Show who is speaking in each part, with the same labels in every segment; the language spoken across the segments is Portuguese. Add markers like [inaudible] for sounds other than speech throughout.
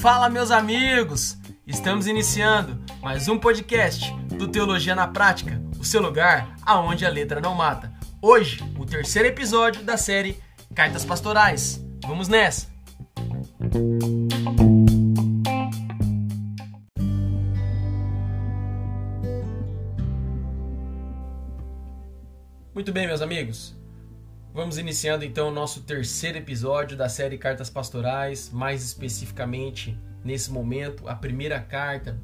Speaker 1: Fala, meus amigos! Estamos iniciando mais um podcast do Teologia na Prática, o seu lugar aonde a letra não mata. Hoje, o terceiro episódio da série Cartas Pastorais. Vamos nessa! Muito bem, meus amigos. Vamos iniciando então o nosso terceiro episódio da série Cartas Pastorais, mais especificamente nesse momento, a primeira carta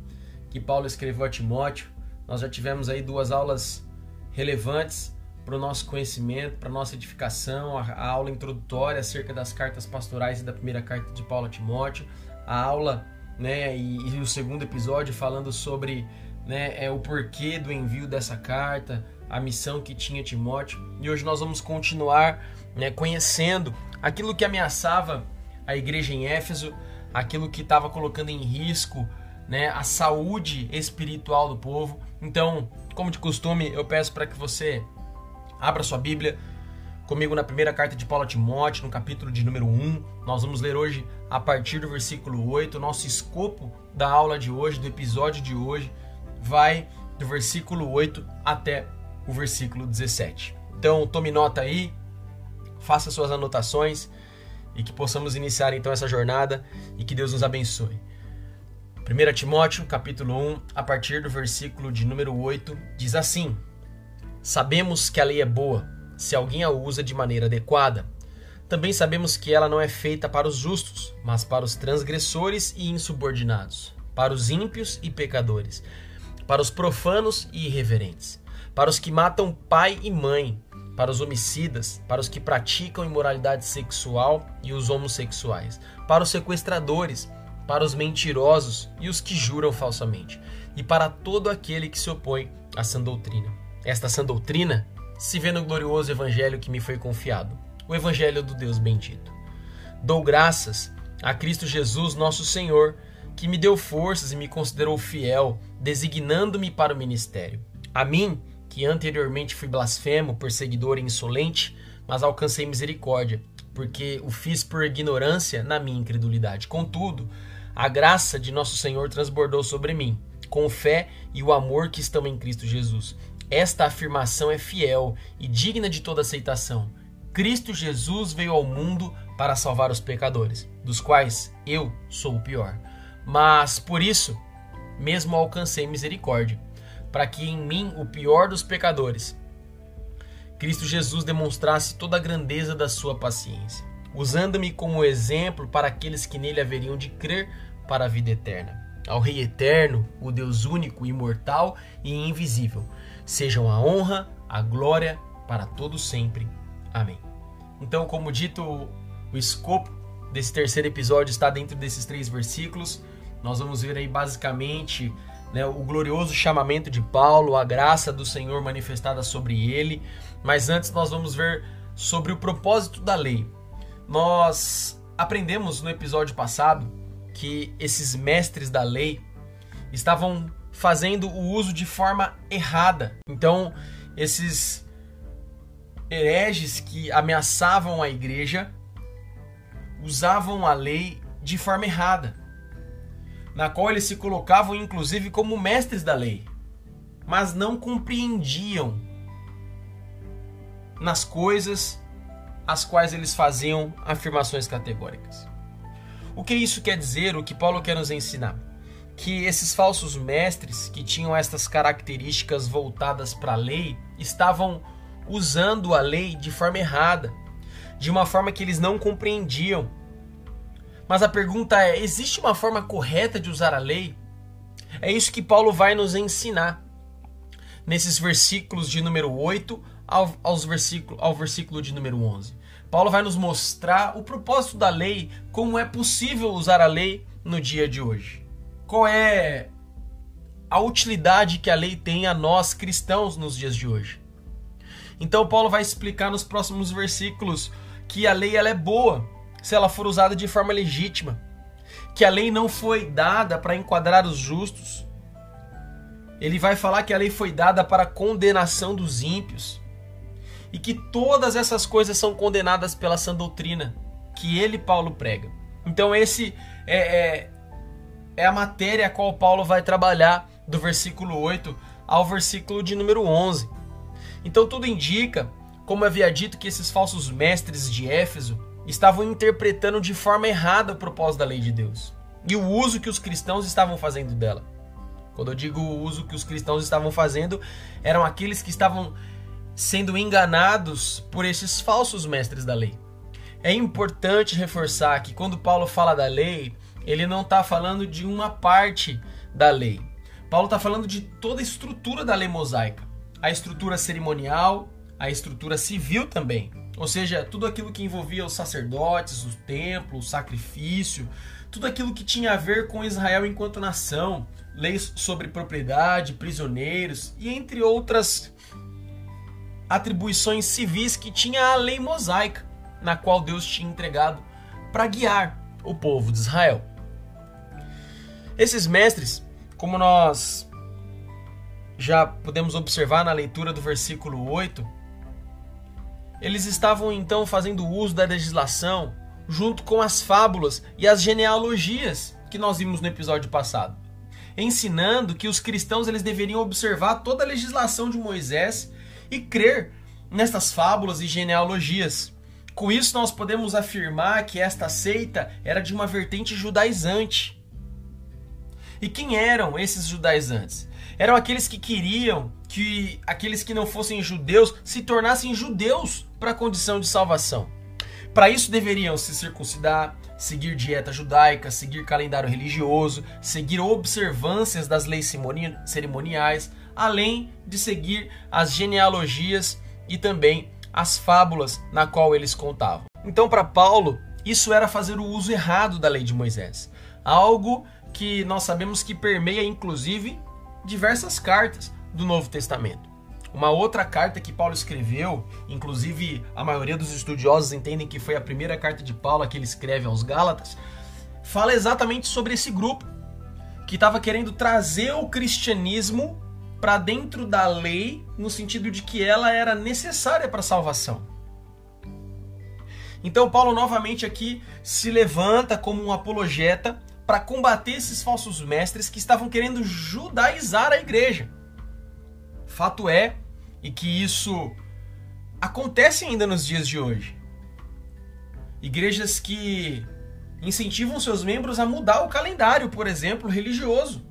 Speaker 1: que Paulo escreveu a Timóteo. Nós já tivemos aí duas aulas relevantes para o nosso conhecimento, para a nossa edificação, a, aula introdutória acerca das cartas pastorais e da primeira carta de Paulo a Timóteo, a aula né, e, e o segundo episódio falando sobre né, é, o porquê do envio dessa carta, a missão que tinha Timóteo. E hoje nós vamos continuar né, conhecendo aquilo que ameaçava a igreja em Éfeso, aquilo que estava colocando em risco né, a saúde espiritual do povo. Então, como de costume, eu peço para que você abra sua Bíblia comigo na primeira carta de Paulo a Timóteo, no capítulo de número 1. Nós vamos ler hoje a partir do versículo 8. Nosso escopo da aula de hoje, do episódio de hoje, vai do versículo 8 até o versículo 17. Então, tome nota aí, faça suas anotações e que possamos iniciar então essa jornada e que Deus nos abençoe. 1 Timóteo, capítulo 1, a partir do versículo de número 8, diz assim: Sabemos que a lei é boa, se alguém a usa de maneira adequada. Também sabemos que ela não é feita para os justos, mas para os transgressores e insubordinados, para os ímpios e pecadores, para os profanos e irreverentes para os que matam pai e mãe, para os homicidas, para os que praticam imoralidade sexual e os homossexuais, para os sequestradores, para os mentirosos e os que juram falsamente, e para todo aquele que se opõe à sã doutrina. Esta sã doutrina se vê no glorioso evangelho que me foi confiado, o evangelho do Deus bendito. Dou graças a Cristo Jesus, nosso Senhor, que me deu forças e me considerou fiel, designando-me para o ministério. A mim, que anteriormente fui blasfemo, perseguidor e insolente, mas alcancei misericórdia, porque o fiz por ignorância na minha incredulidade. Contudo, a graça de nosso Senhor transbordou sobre mim, com fé e o amor que estão em Cristo Jesus. Esta afirmação é fiel e digna de toda aceitação. Cristo Jesus veio ao mundo para salvar os pecadores, dos quais eu sou o pior. Mas por isso, mesmo alcancei misericórdia para que em mim, o pior dos pecadores, Cristo Jesus demonstrasse toda a grandeza da sua paciência, usando-me como exemplo para aqueles que nele haveriam de crer para a vida eterna. Ao Rei eterno, o Deus único, imortal e invisível, sejam a honra, a glória para todos sempre. Amém. Então, como dito, o escopo desse terceiro episódio está dentro desses três versículos. Nós vamos ver aí basicamente né, o glorioso chamamento de Paulo, a graça do Senhor manifestada sobre ele. Mas antes nós vamos ver sobre o propósito da lei. Nós aprendemos no episódio passado que esses mestres da lei estavam fazendo o uso de forma errada. Então, esses hereges que ameaçavam a igreja usavam a lei de forma errada na qual eles se colocavam inclusive como mestres da lei, mas não compreendiam nas coisas as quais eles faziam afirmações categóricas. O que isso quer dizer? O que Paulo quer nos ensinar? Que esses falsos mestres que tinham estas características voltadas para a lei estavam usando a lei de forma errada, de uma forma que eles não compreendiam mas a pergunta é: existe uma forma correta de usar a lei? É isso que Paulo vai nos ensinar nesses versículos de número 8 ao, aos versículo, ao versículo de número 11. Paulo vai nos mostrar o propósito da lei, como é possível usar a lei no dia de hoje. Qual é a utilidade que a lei tem a nós cristãos nos dias de hoje. Então Paulo vai explicar nos próximos versículos que a lei ela é boa, se ela for usada de forma legítima, que a lei não foi dada para enquadrar os justos. Ele vai falar que a lei foi dada para a condenação dos ímpios e que todas essas coisas são condenadas pela sã doutrina que ele, Paulo, prega. Então, esse é, é, é a matéria a qual Paulo vai trabalhar do versículo 8 ao versículo de número 11. Então, tudo indica, como havia dito, que esses falsos mestres de Éfeso estavam interpretando de forma errada o propósito da lei de Deus e o uso que os cristãos estavam fazendo dela. Quando eu digo o uso que os cristãos estavam fazendo, eram aqueles que estavam sendo enganados por esses falsos mestres da lei. É importante reforçar que quando Paulo fala da lei, ele não está falando de uma parte da lei. Paulo está falando de toda a estrutura da lei mosaica, a estrutura cerimonial, a estrutura civil também. Ou seja, tudo aquilo que envolvia os sacerdotes, o templo, o sacrifício, tudo aquilo que tinha a ver com Israel enquanto nação, leis sobre propriedade, prisioneiros e entre outras atribuições civis que tinha a lei mosaica, na qual Deus tinha entregado para guiar o povo de Israel. Esses mestres, como nós já podemos observar na leitura do versículo 8, eles estavam então fazendo uso da legislação junto com as fábulas e as genealogias que nós vimos no episódio passado ensinando que os cristãos eles deveriam observar toda a legislação de Moisés e crer nestas fábulas e genealogias. Com isso, nós podemos afirmar que esta seita era de uma vertente judaizante. E quem eram esses judaizantes? Eram aqueles que queriam que aqueles que não fossem judeus se tornassem judeus para a condição de salvação. Para isso deveriam se circuncidar, seguir dieta judaica, seguir calendário religioso, seguir observâncias das leis cerimoniais, além de seguir as genealogias e também as fábulas na qual eles contavam. Então, para Paulo, isso era fazer o uso errado da lei de Moisés, algo que nós sabemos que permeia inclusive diversas cartas do Novo Testamento. Uma outra carta que Paulo escreveu, inclusive a maioria dos estudiosos entendem que foi a primeira carta de Paulo que ele escreve aos Gálatas, fala exatamente sobre esse grupo que estava querendo trazer o cristianismo para dentro da lei, no sentido de que ela era necessária para a salvação. Então Paulo novamente aqui se levanta como um apologeta para combater esses falsos mestres que estavam querendo judaizar a igreja. Fato é, e que isso acontece ainda nos dias de hoje. Igrejas que incentivam seus membros a mudar o calendário, por exemplo, religioso.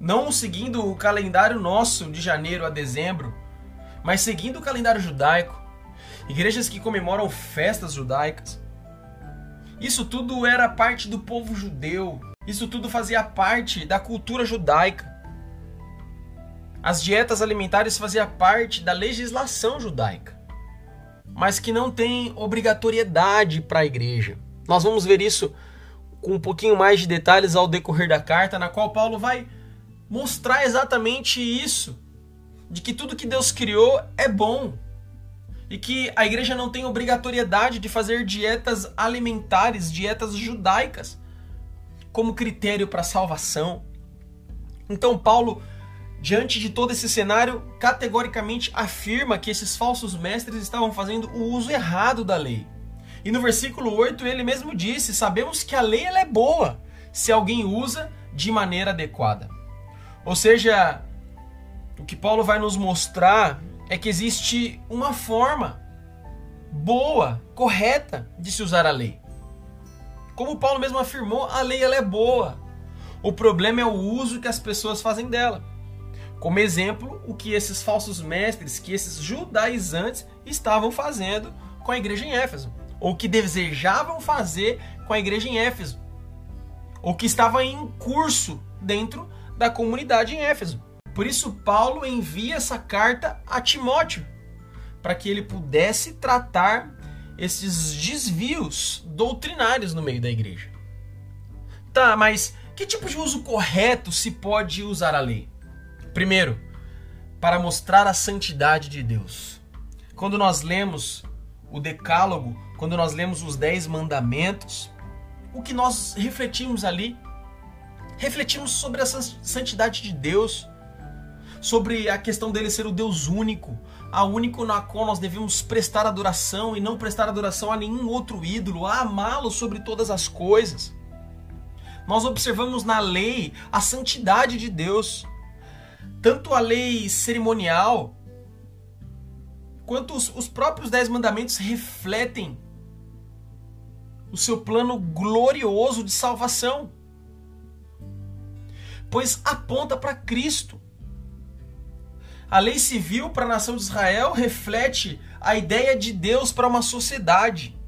Speaker 1: Não seguindo o calendário nosso de janeiro a dezembro, mas seguindo o calendário judaico. Igrejas que comemoram festas judaicas. Isso tudo era parte do povo judeu. Isso tudo fazia parte da cultura judaica. As dietas alimentares faziam parte da legislação judaica, mas que não tem obrigatoriedade para a igreja. Nós vamos ver isso com um pouquinho mais de detalhes ao decorrer da carta, na qual Paulo vai mostrar exatamente isso, de que tudo que Deus criou é bom e que a igreja não tem obrigatoriedade de fazer dietas alimentares, dietas judaicas, como critério para salvação. Então Paulo diante de todo esse cenário, categoricamente afirma que esses falsos mestres estavam fazendo o uso errado da lei. E no versículo 8 ele mesmo disse: Sabemos que a lei é boa se alguém usa de maneira adequada. Ou seja, o que Paulo vai nos mostrar é que existe uma forma boa, correta de se usar a lei. Como Paulo mesmo afirmou, a lei ela é boa. O problema é o uso que as pessoas fazem dela. Como exemplo, o que esses falsos mestres, que esses judaizantes estavam fazendo com a igreja em Éfeso, ou que desejavam fazer com a igreja em Éfeso, ou que estava em curso dentro da comunidade em Éfeso. Por isso, Paulo envia essa carta a Timóteo, para que ele pudesse tratar esses desvios doutrinários no meio da igreja. Tá, mas que tipo de uso correto se pode usar a lei? Primeiro, para mostrar a santidade de Deus. Quando nós lemos o Decálogo, quando nós lemos os Dez Mandamentos, o que nós refletimos ali? Refletimos sobre a santidade de Deus, sobre a questão dele ser o Deus único, a único na qual nós devemos prestar adoração e não prestar adoração a nenhum outro ídolo, a amá-lo sobre todas as coisas. Nós observamos na lei a santidade de Deus, tanto a lei cerimonial quanto os, os próprios Dez Mandamentos refletem o seu plano glorioso de salvação, pois aponta para Cristo. A lei civil para a nação de Israel reflete a ideia de Deus para uma sociedade,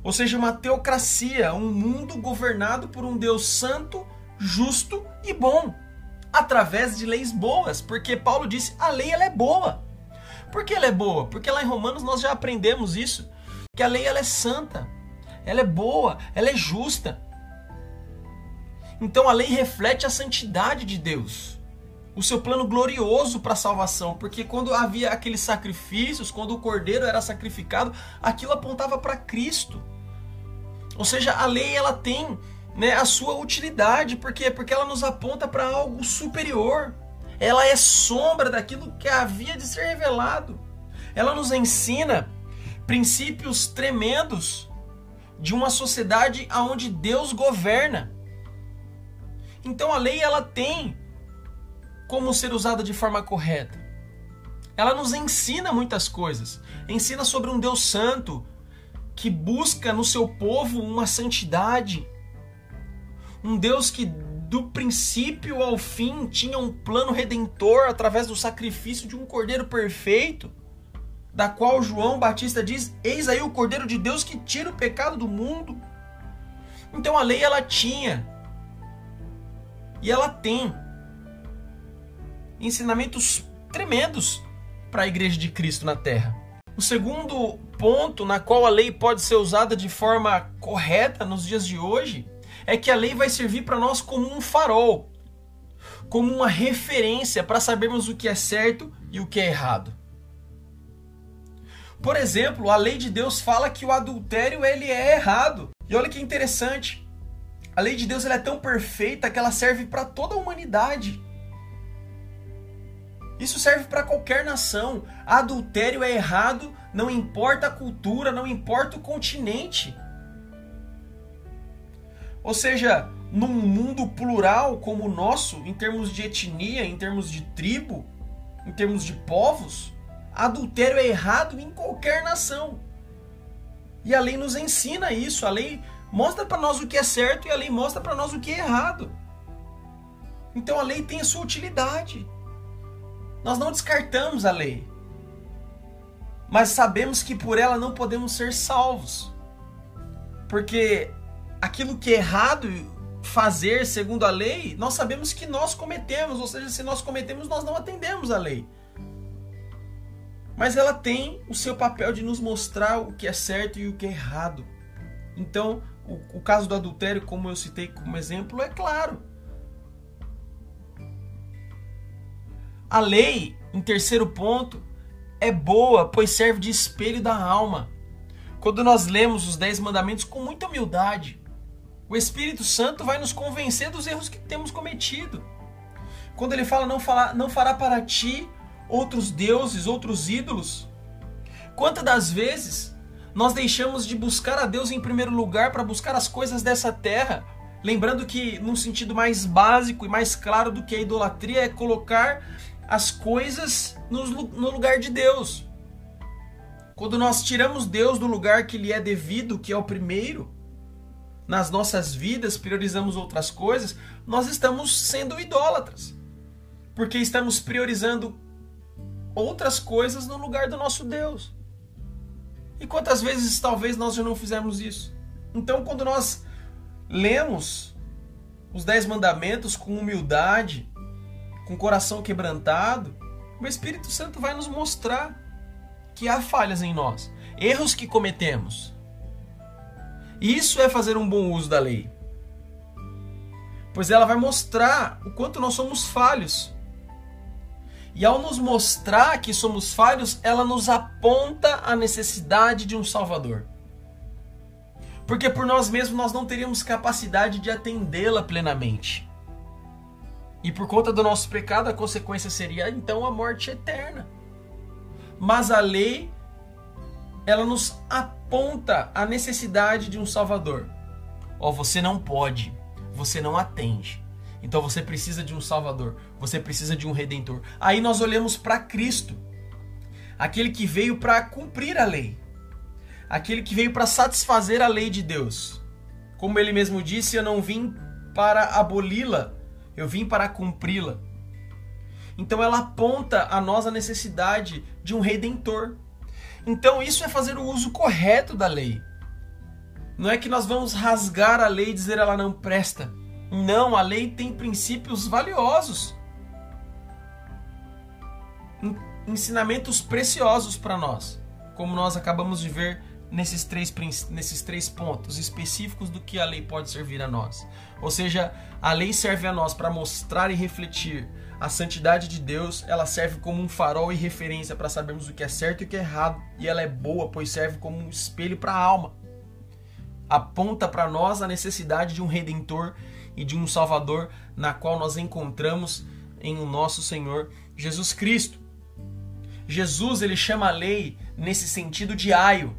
Speaker 1: ou seja, uma teocracia, um mundo governado por um Deus santo, justo e bom, através de leis boas, porque Paulo disse: a lei ela é boa. Por que ela é boa? Porque lá em Romanos nós já aprendemos isso, que a lei ela é santa, ela é boa, ela é justa. Então a lei reflete a santidade de Deus o seu plano glorioso para a salvação, porque quando havia aqueles sacrifícios, quando o cordeiro era sacrificado, aquilo apontava para Cristo. Ou seja, a lei ela tem né, a sua utilidade, porque porque ela nos aponta para algo superior. Ela é sombra daquilo que havia de ser revelado. Ela nos ensina princípios tremendos de uma sociedade onde Deus governa. Então a lei ela tem como ser usada de forma correta. Ela nos ensina muitas coisas. Ensina sobre um Deus santo que busca no seu povo uma santidade. Um Deus que do princípio ao fim tinha um plano redentor através do sacrifício de um cordeiro perfeito, da qual João Batista diz: "Eis aí o cordeiro de Deus que tira o pecado do mundo". Então a lei ela tinha e ela tem ensinamentos tremendos para a igreja de Cristo na terra. O segundo ponto na qual a lei pode ser usada de forma correta nos dias de hoje é que a lei vai servir para nós como um farol, como uma referência para sabermos o que é certo e o que é errado. Por exemplo, a lei de Deus fala que o adultério ele é errado. E olha que interessante. A lei de Deus ela é tão perfeita que ela serve para toda a humanidade. Isso serve para qualquer nação. Adultério é errado, não importa a cultura, não importa o continente. Ou seja, num mundo plural como o nosso, em termos de etnia, em termos de tribo, em termos de povos, adultério é errado em qualquer nação. E a lei nos ensina isso, a lei mostra para nós o que é certo e a lei mostra para nós o que é errado. Então a lei tem a sua utilidade. Nós não descartamos a lei, mas sabemos que por ela não podemos ser salvos. Porque aquilo que é errado fazer segundo a lei, nós sabemos que nós cometemos, ou seja, se nós cometemos, nós não atendemos a lei. Mas ela tem o seu papel de nos mostrar o que é certo e o que é errado. Então, o, o caso do adultério, como eu citei como exemplo, é claro. A lei, em terceiro ponto, é boa, pois serve de espelho da alma. Quando nós lemos os Dez Mandamentos com muita humildade, o Espírito Santo vai nos convencer dos erros que temos cometido. Quando ele fala não, fala, não fará para ti outros deuses, outros ídolos. Quantas das vezes nós deixamos de buscar a Deus em primeiro lugar para buscar as coisas dessa terra? Lembrando que, num sentido mais básico e mais claro do que a idolatria, é colocar as coisas no lugar de Deus. Quando nós tiramos Deus do lugar que lhe é devido, que é o primeiro, nas nossas vidas, priorizamos outras coisas, nós estamos sendo idólatras. Porque estamos priorizando outras coisas no lugar do nosso Deus. E quantas vezes talvez nós já não fizemos isso? Então, quando nós lemos os Dez Mandamentos com humildade, com coração quebrantado, o Espírito Santo vai nos mostrar que há falhas em nós, erros que cometemos. Isso é fazer um bom uso da lei. Pois ela vai mostrar o quanto nós somos falhos. E ao nos mostrar que somos falhos, ela nos aponta a necessidade de um Salvador. Porque por nós mesmos nós não teríamos capacidade de atendê-la plenamente. E por conta do nosso pecado, a consequência seria então a morte eterna. Mas a lei ela nos aponta a necessidade de um Salvador. Ó, oh, você não pode, você não atende. Então você precisa de um Salvador, você precisa de um Redentor. Aí nós olhamos para Cristo, aquele que veio para cumprir a lei, aquele que veio para satisfazer a lei de Deus. Como ele mesmo disse, eu não vim para aboli-la, eu vim para cumpri-la. Então ela aponta a nós a necessidade de um redentor. Então isso é fazer o uso correto da lei. Não é que nós vamos rasgar a lei e dizer ela não presta. Não, a lei tem princípios valiosos. Ensinamentos preciosos para nós, como nós acabamos de ver nesses três, nesses três pontos específicos do que a lei pode servir a nós. Ou seja, a lei serve a nós para mostrar e refletir a santidade de Deus, ela serve como um farol e referência para sabermos o que é certo e o que é errado, e ela é boa, pois serve como um espelho para a alma. Aponta para nós a necessidade de um redentor e de um Salvador, na qual nós encontramos em o nosso Senhor Jesus Cristo. Jesus ele chama a lei nesse sentido de aio,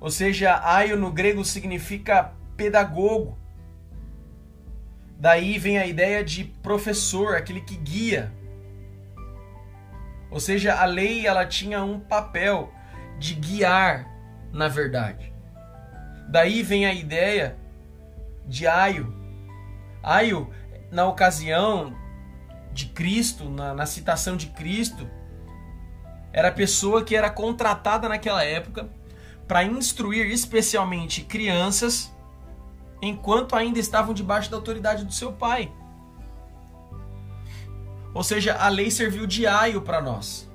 Speaker 1: ou seja, aio no grego significa pedagogo. Daí vem a ideia de professor, aquele que guia. Ou seja, a lei ela tinha um papel de guiar, na verdade. Daí vem a ideia de aio, Aio, na ocasião de Cristo, na, na citação de Cristo, era a pessoa que era contratada naquela época para instruir especialmente crianças enquanto ainda estavam debaixo da autoridade do seu pai. Ou seja, a lei serviu de aio para nós.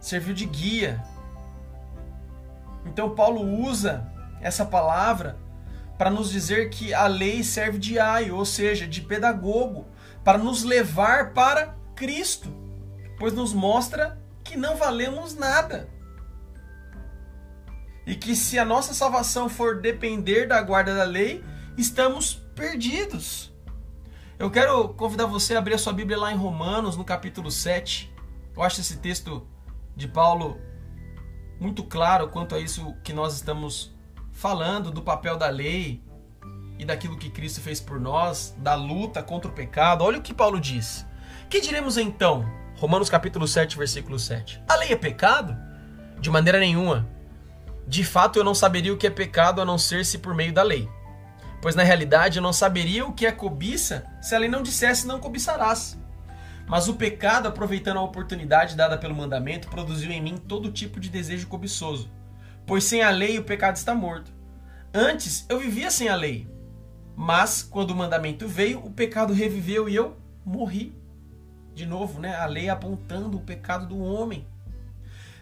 Speaker 1: Serviu de guia. Então Paulo usa essa palavra para nos dizer que a lei serve de aio, ou seja, de pedagogo, para nos levar para Cristo, pois nos mostra que não valemos nada. E que se a nossa salvação for depender da guarda da lei, estamos perdidos. Eu quero convidar você a abrir a sua Bíblia lá em Romanos, no capítulo 7. Eu acho esse texto de Paulo muito claro quanto a isso que nós estamos falando do papel da lei e daquilo que Cristo fez por nós, da luta contra o pecado. Olha o que Paulo diz. Que diremos então? Romanos capítulo 7, versículo 7. A lei é pecado? De maneira nenhuma. De fato, eu não saberia o que é pecado a não ser se por meio da lei. Pois na realidade eu não saberia o que é cobiça se a lei não dissesse não cobiçarás. Mas o pecado, aproveitando a oportunidade dada pelo mandamento, produziu em mim todo tipo de desejo cobiçoso pois sem a lei o pecado está morto. Antes eu vivia sem a lei, mas quando o mandamento veio, o pecado reviveu e eu morri. De novo, né? A lei apontando o pecado do homem.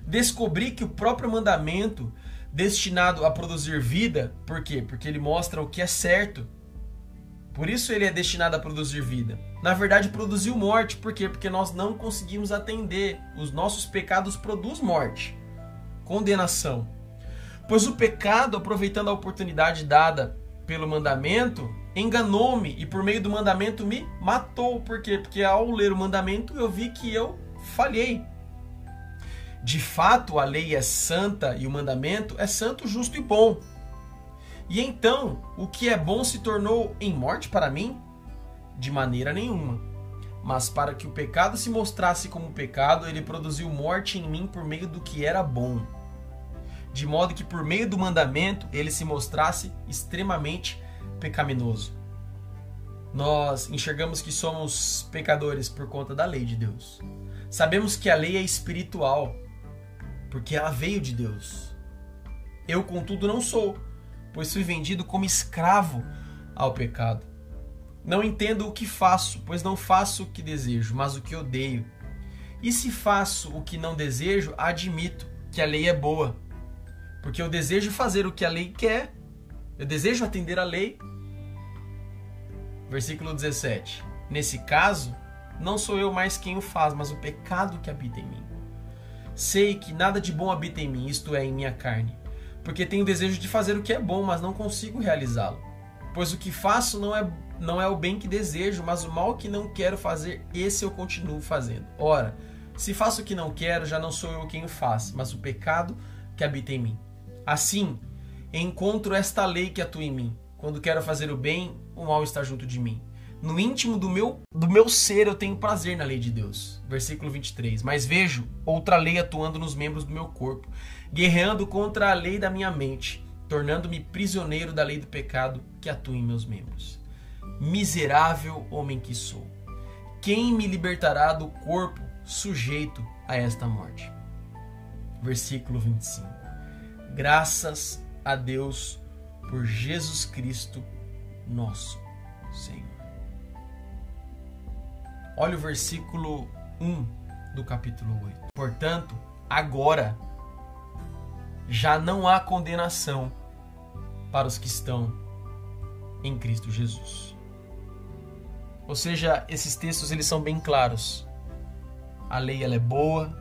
Speaker 1: Descobri que o próprio mandamento destinado a produzir vida, por quê? Porque ele mostra o que é certo. Por isso ele é destinado a produzir vida. Na verdade, produziu morte, por quê? Porque nós não conseguimos atender. Os nossos pecados produzem morte, condenação. Pois o pecado, aproveitando a oportunidade dada pelo mandamento, enganou-me e por meio do mandamento me matou. Por quê? Porque ao ler o mandamento eu vi que eu falhei. De fato, a lei é santa e o mandamento é santo, justo e bom. E então, o que é bom se tornou em morte para mim? De maneira nenhuma. Mas para que o pecado se mostrasse como pecado, ele produziu morte em mim por meio do que era bom de modo que por meio do mandamento ele se mostrasse extremamente pecaminoso. Nós enxergamos que somos pecadores por conta da lei de Deus. Sabemos que a lei é espiritual, porque ela veio de Deus. Eu, contudo, não sou, pois fui vendido como escravo ao pecado. Não entendo o que faço, pois não faço o que desejo, mas o que odeio. E se faço o que não desejo, admito que a lei é boa. Porque eu desejo fazer o que a lei quer, eu desejo atender a lei. Versículo 17. Nesse caso, não sou eu mais quem o faz, mas o pecado que habita em mim. Sei que nada de bom habita em mim, isto é, em minha carne, porque tenho desejo de fazer o que é bom, mas não consigo realizá-lo. Pois o que faço não é, não é o bem que desejo, mas o mal que não quero fazer, esse eu continuo fazendo. Ora, Se faço o que não quero, já não sou eu quem o faz, mas o pecado que habita em mim. Assim, encontro esta lei que atua em mim. Quando quero fazer o bem, o mal está junto de mim. No íntimo do meu, do meu ser eu tenho prazer na lei de Deus. Versículo 23. Mas vejo outra lei atuando nos membros do meu corpo, guerreando contra a lei da minha mente, tornando-me prisioneiro da lei do pecado que atua em meus membros. Miserável homem que sou. Quem me libertará do corpo sujeito a esta morte? Versículo 25. Graças a Deus por Jesus Cristo, nosso Senhor. Olha o versículo 1 do capítulo 8. Portanto, agora já não há condenação para os que estão em Cristo Jesus. Ou seja, esses textos eles são bem claros. A lei ela é boa,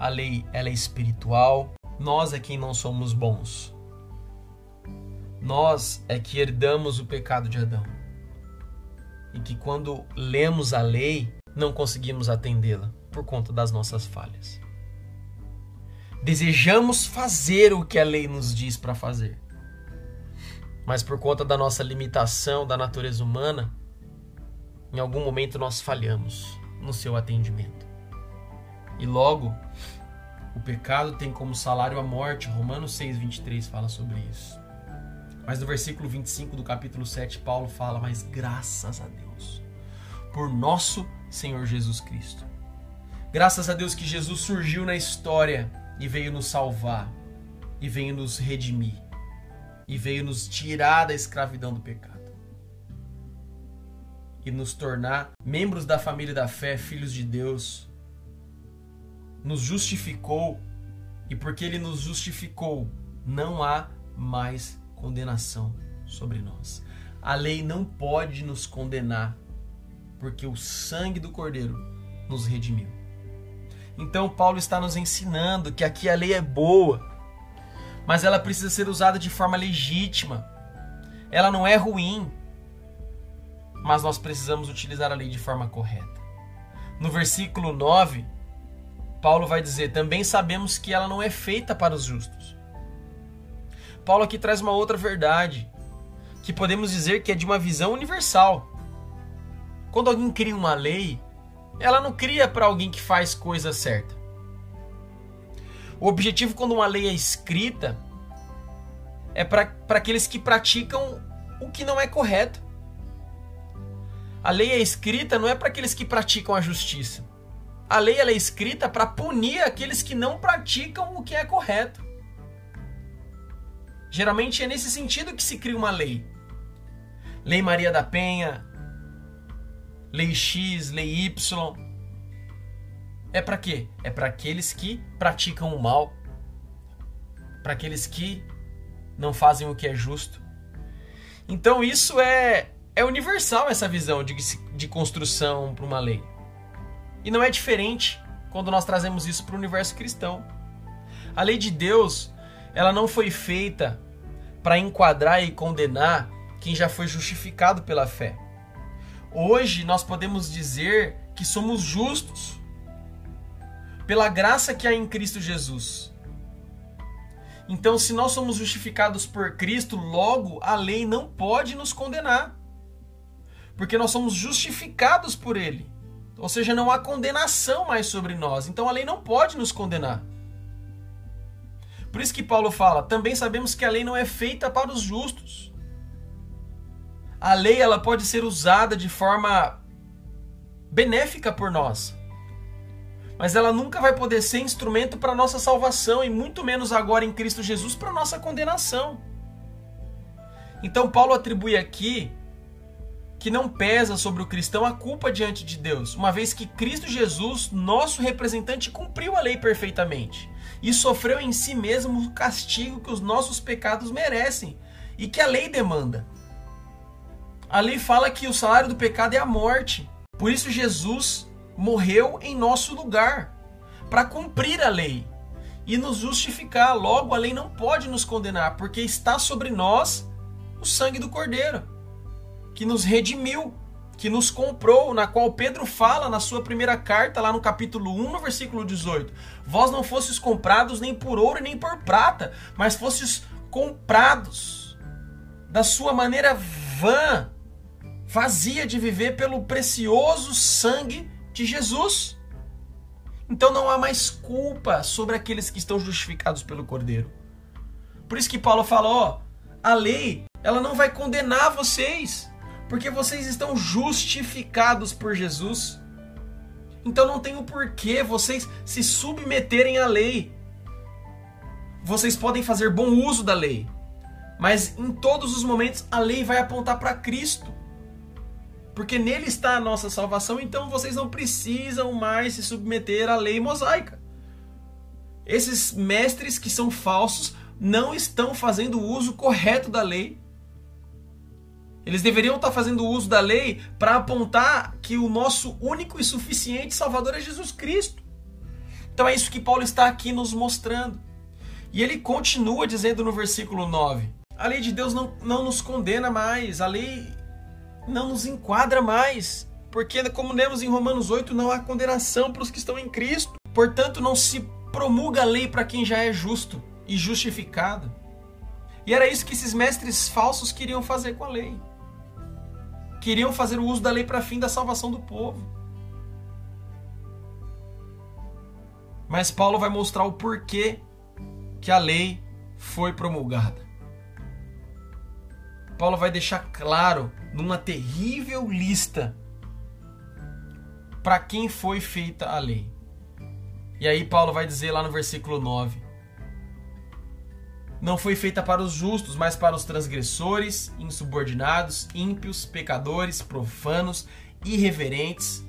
Speaker 1: a lei ela é espiritual. Nós é quem não somos bons. Nós é que herdamos o pecado de Adão. E que quando lemos a lei, não conseguimos atendê-la por conta das nossas falhas. Desejamos fazer o que a lei nos diz para fazer. Mas por conta da nossa limitação da natureza humana, em algum momento nós falhamos no seu atendimento. E logo, o pecado tem como salário a morte. Romanos 6:23 fala sobre isso. Mas no versículo 25 do capítulo 7, Paulo fala: Mas graças a Deus, por nosso Senhor Jesus Cristo. Graças a Deus que Jesus surgiu na história e veio nos salvar, e veio nos redimir, e veio nos tirar da escravidão do pecado. E nos tornar membros da família da fé, filhos de Deus. Nos justificou, e porque Ele nos justificou, não há mais condenação sobre nós. A lei não pode nos condenar, porque o sangue do Cordeiro nos redimiu. Então, Paulo está nos ensinando que aqui a lei é boa, mas ela precisa ser usada de forma legítima. Ela não é ruim, mas nós precisamos utilizar a lei de forma correta. No versículo 9, Paulo vai dizer: Também sabemos que ela não é feita para os justos Paulo aqui traz uma outra verdade, que podemos dizer que é de uma visão universal. Quando alguém cria uma lei, ela não cria para alguém que faz coisa certa. O objetivo quando uma lei é escrita é para aqueles que praticam o que não é correto. A lei é escrita não é para aqueles que praticam a justiça. A lei é escrita para punir aqueles que não praticam o que é correto. Geralmente é nesse sentido que se cria uma lei. Lei Maria da Penha, Lei X, Lei Y. É para quê? É para aqueles que praticam o mal, para aqueles que não fazem o que é justo. Então isso é é universal essa visão de, de construção para uma lei. E não é diferente quando nós trazemos isso para o universo cristão. A lei de Deus, ela não foi feita para enquadrar e condenar quem já foi justificado pela fé. Hoje nós podemos dizer que somos justos pela graça que há em Cristo Jesus. Então, se nós somos justificados por Cristo, logo a lei não pode nos condenar. Porque nós somos justificados por Ele. Ou seja, não há condenação mais sobre nós. Então a lei não pode nos condenar. Por isso que Paulo fala: também sabemos que a lei não é feita para os justos. A lei ela pode ser usada de forma benéfica por nós. Mas ela nunca vai poder ser instrumento para nossa salvação e muito menos agora em Cristo Jesus para nossa condenação. Então Paulo atribui aqui que não pesa sobre o cristão a culpa diante de Deus, uma vez que Cristo Jesus, nosso representante, cumpriu a lei perfeitamente e sofreu em si mesmo o castigo que os nossos pecados merecem e que a lei demanda. A lei fala que o salário do pecado é a morte. Por isso Jesus morreu em nosso lugar para cumprir a lei e nos justificar. Logo, a lei não pode nos condenar, porque está sobre nós o sangue do Cordeiro, que nos redimiu. que nos comprou, na qual Pedro fala na sua primeira carta, lá no capítulo 1, no versículo 18: Vós não fostes comprados nem por ouro nem por prata, mas fostes comprados da sua maneira vã, vazia de viver pelo precioso sangue de Jesus. Então não há mais culpa sobre aqueles que estão justificados pelo Cordeiro. Por isso que Paulo fala, ó, a lei, ela não vai condenar vocês porque vocês estão justificados por Jesus. Então não tem o porquê vocês se submeterem à lei. Vocês podem fazer bom uso da lei, mas em todos os momentos a lei vai apontar para Cristo. Porque nele está a nossa salvação, então vocês não precisam mais se submeter à lei mosaica. Esses mestres que são falsos não estão fazendo o uso correto da lei eles deveriam estar fazendo uso da lei para apontar que o nosso único e suficiente Salvador é Jesus Cristo. Então é isso que Paulo está aqui nos mostrando. E ele continua dizendo no versículo 9: a lei de Deus não, não nos condena mais, a lei não nos enquadra mais. Porque, como lemos em Romanos 8, não há condenação para os que estão em Cristo. Portanto, não se promulga a lei para quem já é justo e justificado. E era isso que esses mestres falsos queriam fazer com a lei queriam fazer o uso da lei para fim da salvação do povo. Mas Paulo vai mostrar o porquê que a lei foi promulgada. Paulo vai deixar claro numa terrível lista para quem foi feita a lei. E aí Paulo vai dizer lá no versículo 9: não foi feita para os justos, mas para os transgressores, insubordinados, ímpios, pecadores, profanos, irreverentes,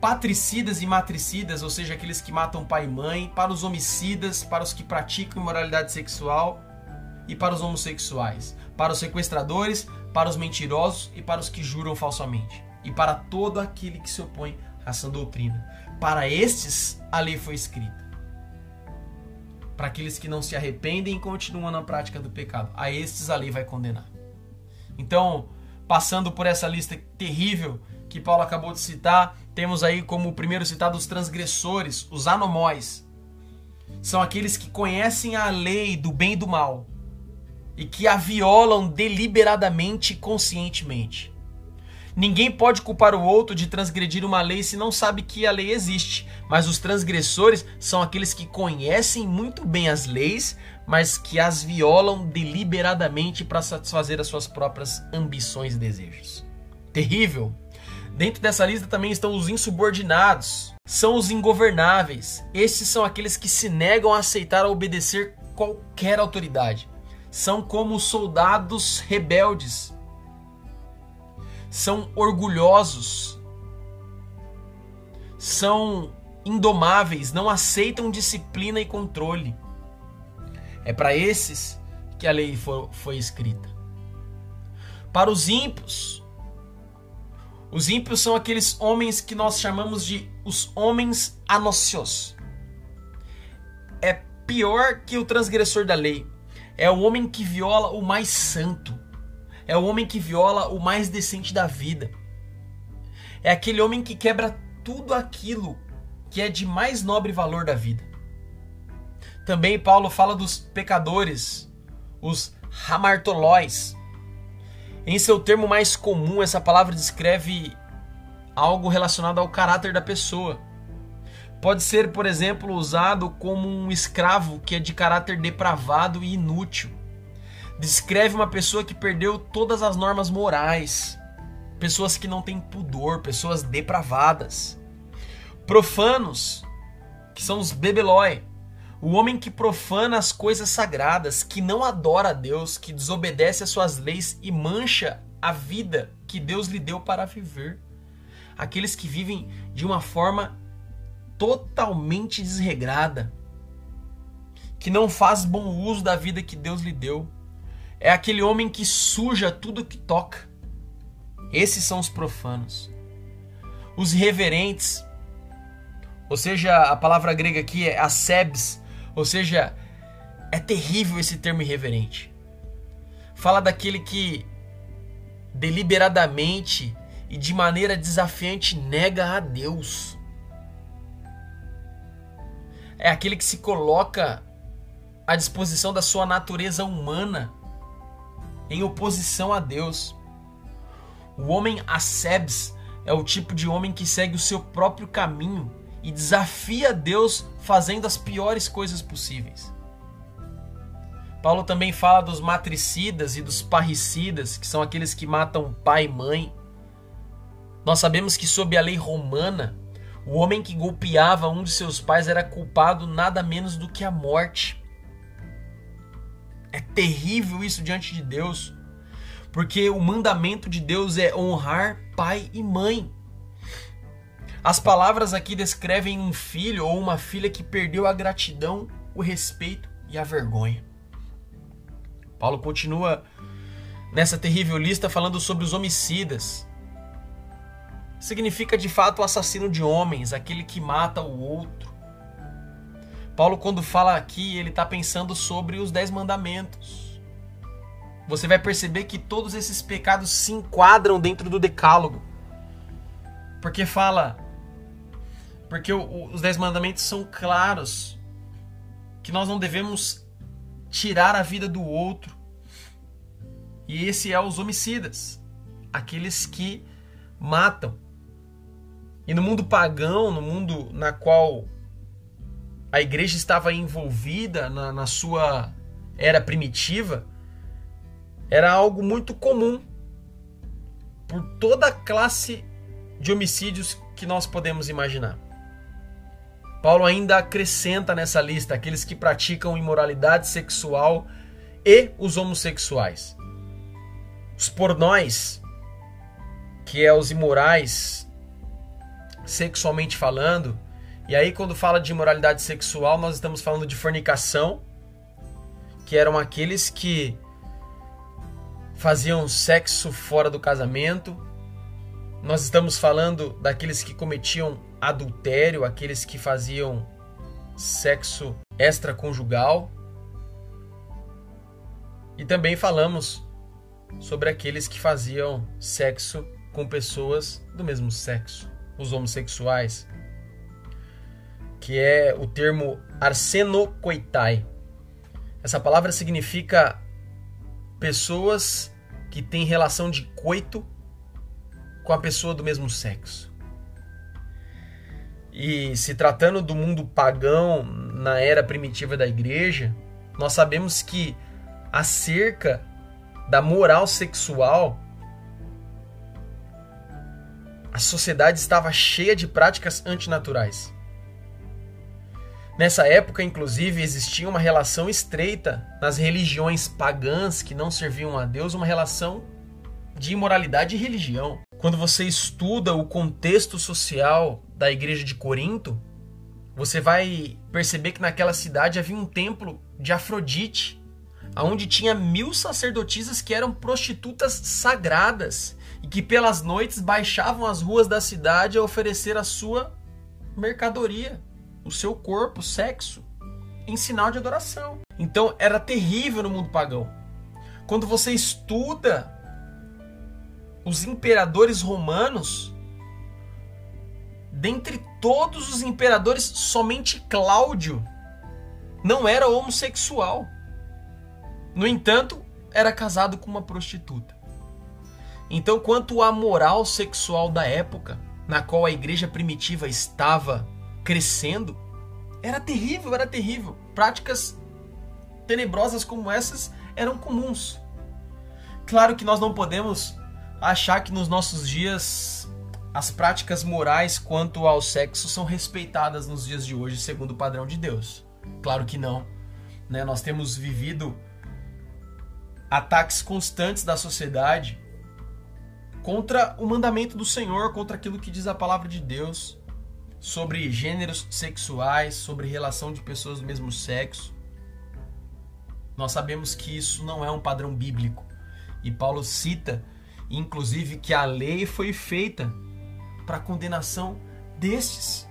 Speaker 1: patricidas e matricidas, ou seja, aqueles que matam pai e mãe, para os homicidas, para os que praticam imoralidade sexual e para os homossexuais, para os sequestradores, para os mentirosos e para os que juram falsamente, e para todo aquele que se opõe a essa doutrina. Para estes a lei foi escrita para aqueles que não se arrependem e continuam na prática do pecado. A estes a lei vai condenar. Então, passando por essa lista terrível que Paulo acabou de citar, temos aí como primeiro citado os transgressores, os anomóis. São aqueles que conhecem a lei do bem e do mal e que a violam deliberadamente e conscientemente. Ninguém pode culpar o outro de transgredir uma lei se não sabe que a lei existe. Mas os transgressores são aqueles que conhecem muito bem as leis, mas que as violam deliberadamente para satisfazer as suas próprias ambições e desejos. Terrível! Dentro dessa lista também estão os insubordinados, são os ingovernáveis. Esses são aqueles que se negam a aceitar ou obedecer qualquer autoridade. São como soldados rebeldes são orgulhosos, são indomáveis, não aceitam disciplina e controle. É para esses que a lei foi, foi escrita. Para os ímpios, os ímpios são aqueles homens que nós chamamos de os homens anocios. É pior que o transgressor da lei. É o homem que viola o mais santo é o homem que viola o mais decente da vida. É aquele homem que quebra tudo aquilo que é de mais nobre valor da vida. Também Paulo fala dos pecadores, os hamartolóis. Em seu termo mais comum, essa palavra descreve algo relacionado ao caráter da pessoa. Pode ser, por exemplo, usado como um escravo que é de caráter depravado e inútil descreve uma pessoa que perdeu todas as normas morais, pessoas que não têm pudor, pessoas depravadas. Profanos, que são os bebelói, o homem que profana as coisas sagradas, que não adora a Deus, que desobedece às suas leis e mancha a vida que Deus lhe deu para viver. Aqueles que vivem de uma forma totalmente desregrada, que não faz bom uso da vida que Deus lhe deu é aquele homem que suja tudo que toca. Esses são os profanos. Os reverentes, ou seja, a palavra grega aqui é asebs, ou seja, é terrível esse termo irreverente. Fala daquele que deliberadamente e de maneira desafiante nega a Deus. É aquele que se coloca à disposição da sua natureza humana em oposição a Deus. O homem ascebs é o tipo de homem que segue o seu próprio caminho e desafia Deus fazendo as piores coisas possíveis. Paulo também fala dos matricidas e dos parricidas, que são aqueles que matam pai e mãe. Nós sabemos que, sob a lei romana, o homem que golpeava um de seus pais era culpado nada menos do que a morte. É terrível isso diante de Deus, porque o mandamento de Deus é honrar pai e mãe. As palavras aqui descrevem um filho ou uma filha que perdeu a gratidão, o respeito e a vergonha. Paulo continua nessa terrível lista falando sobre os homicidas. Significa de fato o assassino de homens, aquele que mata o outro. Paulo, quando fala aqui, ele está pensando sobre os dez mandamentos. Você vai perceber que todos esses pecados se enquadram dentro do decálogo. Porque fala. Porque os dez mandamentos são claros. Que nós não devemos tirar a vida do outro. E esse é os homicidas, aqueles que matam. E no mundo pagão, no mundo na qual a igreja estava envolvida na, na sua era primitiva, era algo muito comum por toda a classe de homicídios que nós podemos imaginar. Paulo ainda acrescenta nessa lista aqueles que praticam imoralidade sexual e os homossexuais. Os pornóis, que é os imorais sexualmente falando, e aí quando fala de imoralidade sexual, nós estamos falando de fornicação, que eram aqueles que faziam sexo fora do casamento. Nós estamos falando daqueles que cometiam adultério, aqueles que faziam sexo extraconjugal. E também falamos sobre aqueles que faziam sexo com pessoas do mesmo sexo, os homossexuais, que é o termo arsenocoitai. Essa palavra significa pessoas que têm relação de coito com a pessoa do mesmo sexo. E se tratando do mundo pagão na era primitiva da igreja, nós sabemos que acerca da moral sexual, a sociedade estava cheia de práticas antinaturais. Nessa época, inclusive, existia uma relação estreita nas religiões pagãs que não serviam a Deus, uma relação de imoralidade e religião. Quando você estuda o contexto social da igreja de Corinto, você vai perceber que naquela cidade havia um templo de Afrodite, onde tinha mil sacerdotisas que eram prostitutas sagradas e que pelas noites baixavam as ruas da cidade a oferecer a sua mercadoria, o seu corpo, o sexo, em sinal de adoração. Então era terrível no mundo pagão. Quando você estuda os imperadores romanos, dentre todos os imperadores, somente Cláudio não era homossexual. No entanto, era casado com uma prostituta. Então, quanto à moral sexual da época, na qual a igreja primitiva estava crescendo, era terrível, era terrível. Práticas tenebrosas como essas eram comuns. Claro que nós não podemos achar que nos nossos dias as práticas morais quanto ao sexo são respeitadas nos dias de hoje segundo o padrão de Deus. Claro que não. Né? Nós temos vivido ataques constantes da sociedade contra o mandamento do Senhor, contra aquilo que diz a palavra de Deus sobre gêneros sexuais, sobre relação de pessoas do mesmo sexo. Nós sabemos que isso não é um padrão bíblico. E Paulo cita inclusive que a lei foi feita para condenação destes.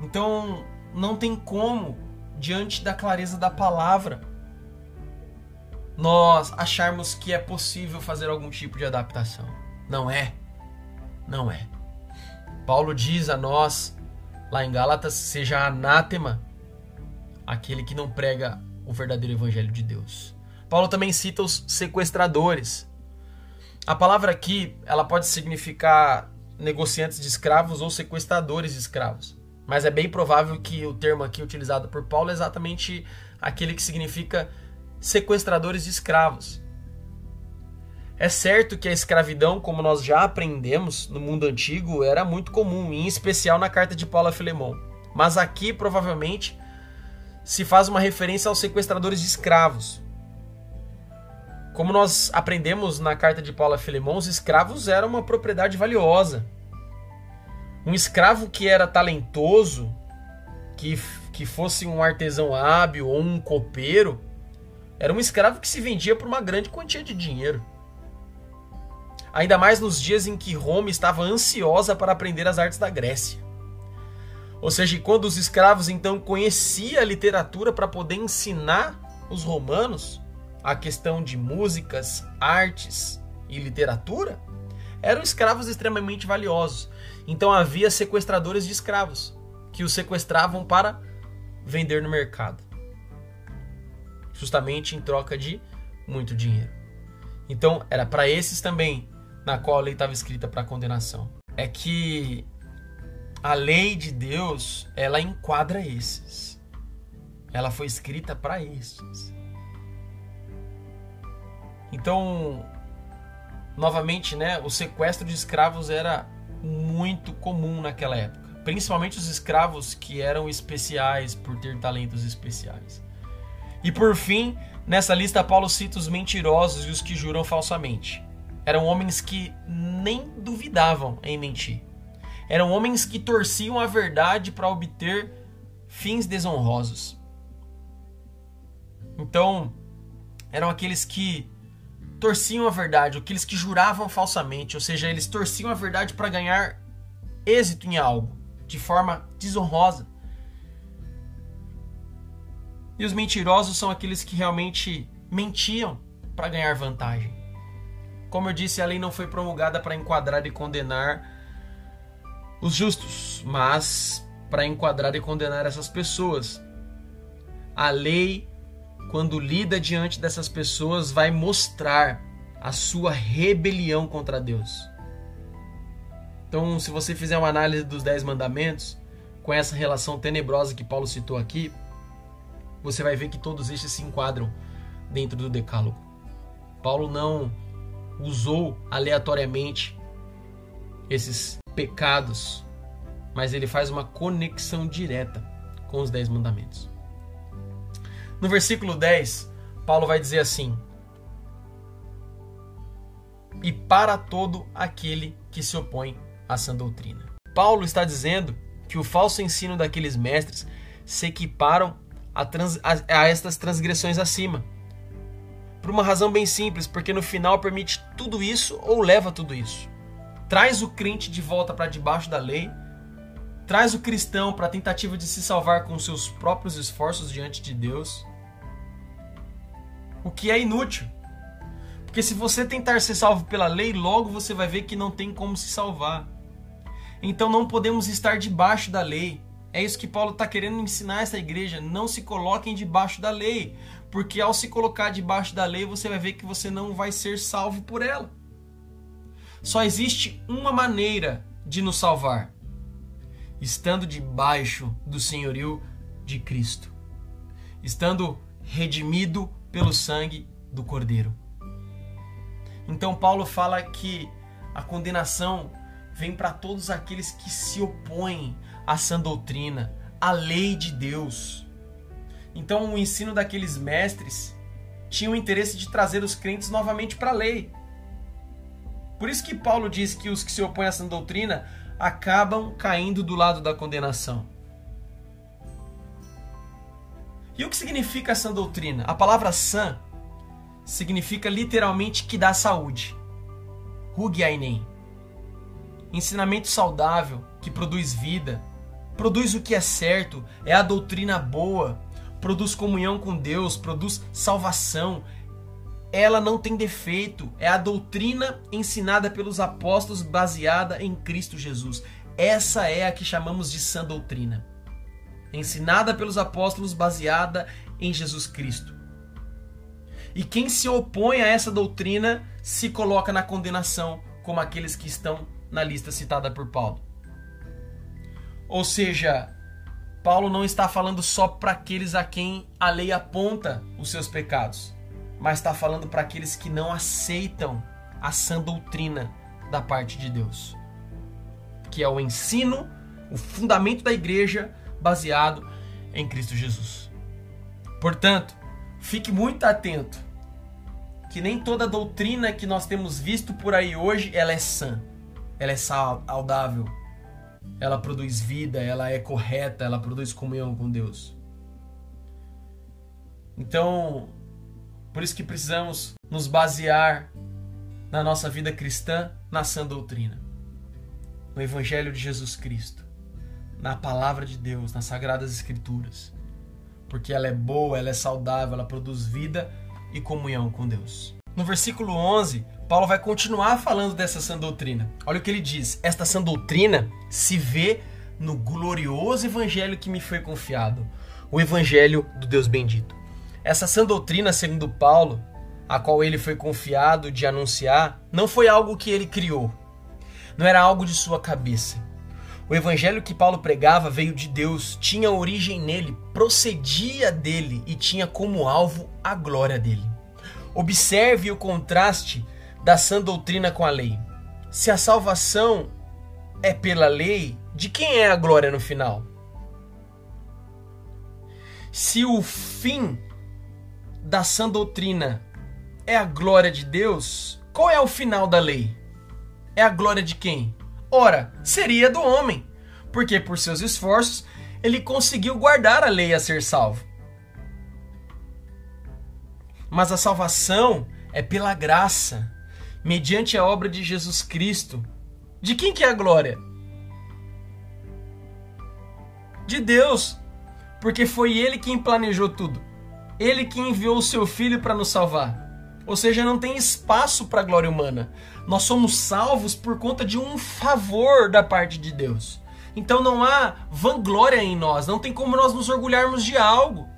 Speaker 1: Então, não tem como, diante da clareza da palavra, nós acharmos que é possível fazer algum tipo de adaptação. Não é. Não é. Paulo diz a nós, lá em Gálatas, seja anátema aquele que não prega o verdadeiro evangelho de Deus. Paulo também cita os sequestradores. A palavra aqui, ela pode significar negociantes de escravos ou sequestradores de escravos. Mas é bem provável que o termo aqui utilizado por Paulo é exatamente aquele que significa sequestradores de escravos. É certo que a escravidão, como nós já aprendemos no mundo antigo, era muito comum, em especial na carta de Paulo a Filemão. Mas aqui provavelmente se faz uma referência aos sequestradores de escravos. Como nós aprendemos na carta de Paulo a Filemão, os escravos eram uma propriedade valiosa. Um escravo que era talentoso, que, que fosse um artesão hábil ou um copeiro, era um escravo que se vendia por uma grande quantia de dinheiro. Ainda mais nos dias em que Roma estava ansiosa para aprender as artes da Grécia. Ou seja, quando os escravos então conheciam a literatura para poder ensinar os romanos a questão de músicas, artes e literatura, eram escravos extremamente valiosos. Então havia sequestradores de escravos que os sequestravam para vender no mercado justamente em troca de muito dinheiro. Então, era para esses também na qual a lei estava escrita para condenação. É que a lei de Deus, ela enquadra esses. Ela foi escrita para esses. Então, novamente, né, o sequestro de escravos era muito comum naquela época, principalmente os escravos que eram especiais por ter talentos especiais. E por fim, nessa lista, Paulo cita os mentirosos e os que juram falsamente. Eram homens que nem duvidavam em mentir. Eram homens que torciam a verdade para obter fins desonrosos. Então, eram aqueles que torciam a verdade, aqueles que juravam falsamente, ou seja, eles torciam a verdade para ganhar êxito em algo de forma desonrosa. E os mentirosos são aqueles que realmente mentiam para ganhar vantagem. Como eu disse, a lei não foi promulgada para enquadrar e condenar os justos, mas para enquadrar e condenar essas pessoas. A lei, quando lida diante dessas pessoas, vai mostrar a sua rebelião contra Deus. Então, se você fizer uma análise dos Dez Mandamentos, com essa relação tenebrosa que Paulo citou aqui, você vai ver que todos estes se enquadram dentro do Decálogo. Paulo não usou aleatoriamente esses pecados, mas ele faz uma conexão direta com os Dez Mandamentos. No versículo 10, Paulo vai dizer assim: E para todo aquele que se opõe à sã doutrina. Paulo está dizendo que o falso ensino daqueles mestres se equiparam a, trans, a, a estas transgressões acima. Por uma razão bem simples, porque no final permite tudo isso ou leva tudo isso. Traz o crente de volta para debaixo da lei, traz o cristão para a tentativa de se salvar com seus próprios esforços diante de Deus. O que é inútil. Porque se você tentar ser salvo pela lei, logo você vai ver que não tem como se salvar. Então não podemos estar debaixo da lei. É isso que Paulo está querendo ensinar essa igreja. Não se coloquem debaixo da lei. Porque ao se colocar debaixo da lei, você vai ver que você não vai ser salvo por ela. Só existe uma maneira de nos salvar: estando debaixo do senhorio de Cristo, estando redimido pelo sangue do Cordeiro. Então, Paulo fala que a condenação vem para todos aqueles que se opõem a sã doutrina, a lei de Deus. Então, o ensino daqueles mestres tinha o interesse de trazer os crentes novamente para a lei. Por isso que Paulo diz que os que se opõem à sã doutrina acabam caindo do lado da condenação. E o que significa a sã doutrina? A palavra sã significa literalmente que dá saúde. Hugiainen. Ensinamento saudável que produz vida, produz o que é certo, é a doutrina boa, produz comunhão com Deus, produz salvação, ela não tem defeito. É a doutrina ensinada pelos apóstolos baseada em Cristo Jesus. Essa é a que chamamos de sã doutrina. Ensinada pelos apóstolos baseada em Jesus Cristo. E quem se opõe a essa doutrina se coloca na condenação, como aqueles que estão na lista citada por Paulo. Ou seja, Paulo não está falando só para aqueles a quem a lei aponta os seus pecados mas está falando para aqueles que não aceitam a sã doutrina da parte de Deus, que é o ensino, o fundamento da igreja baseado em Cristo Jesus. Portanto, fique muito atento que nem toda doutrina que nós temos visto por aí hoje ela é sã, ela é saudável, ela produz vida, ela é correta, ela produz comunhão com Deus. Então, por isso que precisamos nos basear na nossa vida cristã na sã doutrina, no Evangelho de Jesus Cristo, na palavra de Deus, nas Sagradas Escrituras, porque ela é boa, ela é saudável, ela produz vida e comunhão com Deus. No versículo 11, Paulo vai continuar falando dessa sã doutrina. Olha o que ele diz: Esta sã doutrina se vê no glorioso evangelho que me foi confiado, o evangelho do Deus bendito. Essa sã doutrina, segundo Paulo, a qual ele foi confiado de anunciar, não foi algo que ele criou. Não era algo de sua cabeça. O evangelho que Paulo pregava veio de Deus, tinha origem nele, procedia dele e tinha como alvo a glória dele. Observe o contraste da sã doutrina com a lei. Se a salvação é pela lei, de quem é a glória no final? Se o fim da sã doutrina é a glória de Deus, qual é o final da lei? É a glória de quem? Ora, seria do homem, porque por seus esforços ele conseguiu guardar a lei a ser salvo. Mas a salvação é pela graça, mediante a obra de Jesus Cristo. De quem que é a glória? De Deus, porque foi ele quem planejou tudo. Ele que enviou o seu filho para nos salvar. Ou seja, não tem espaço para a glória humana. Nós somos salvos por conta de um favor da parte de Deus. Então não há vanglória em nós, não tem como nós nos orgulharmos de algo.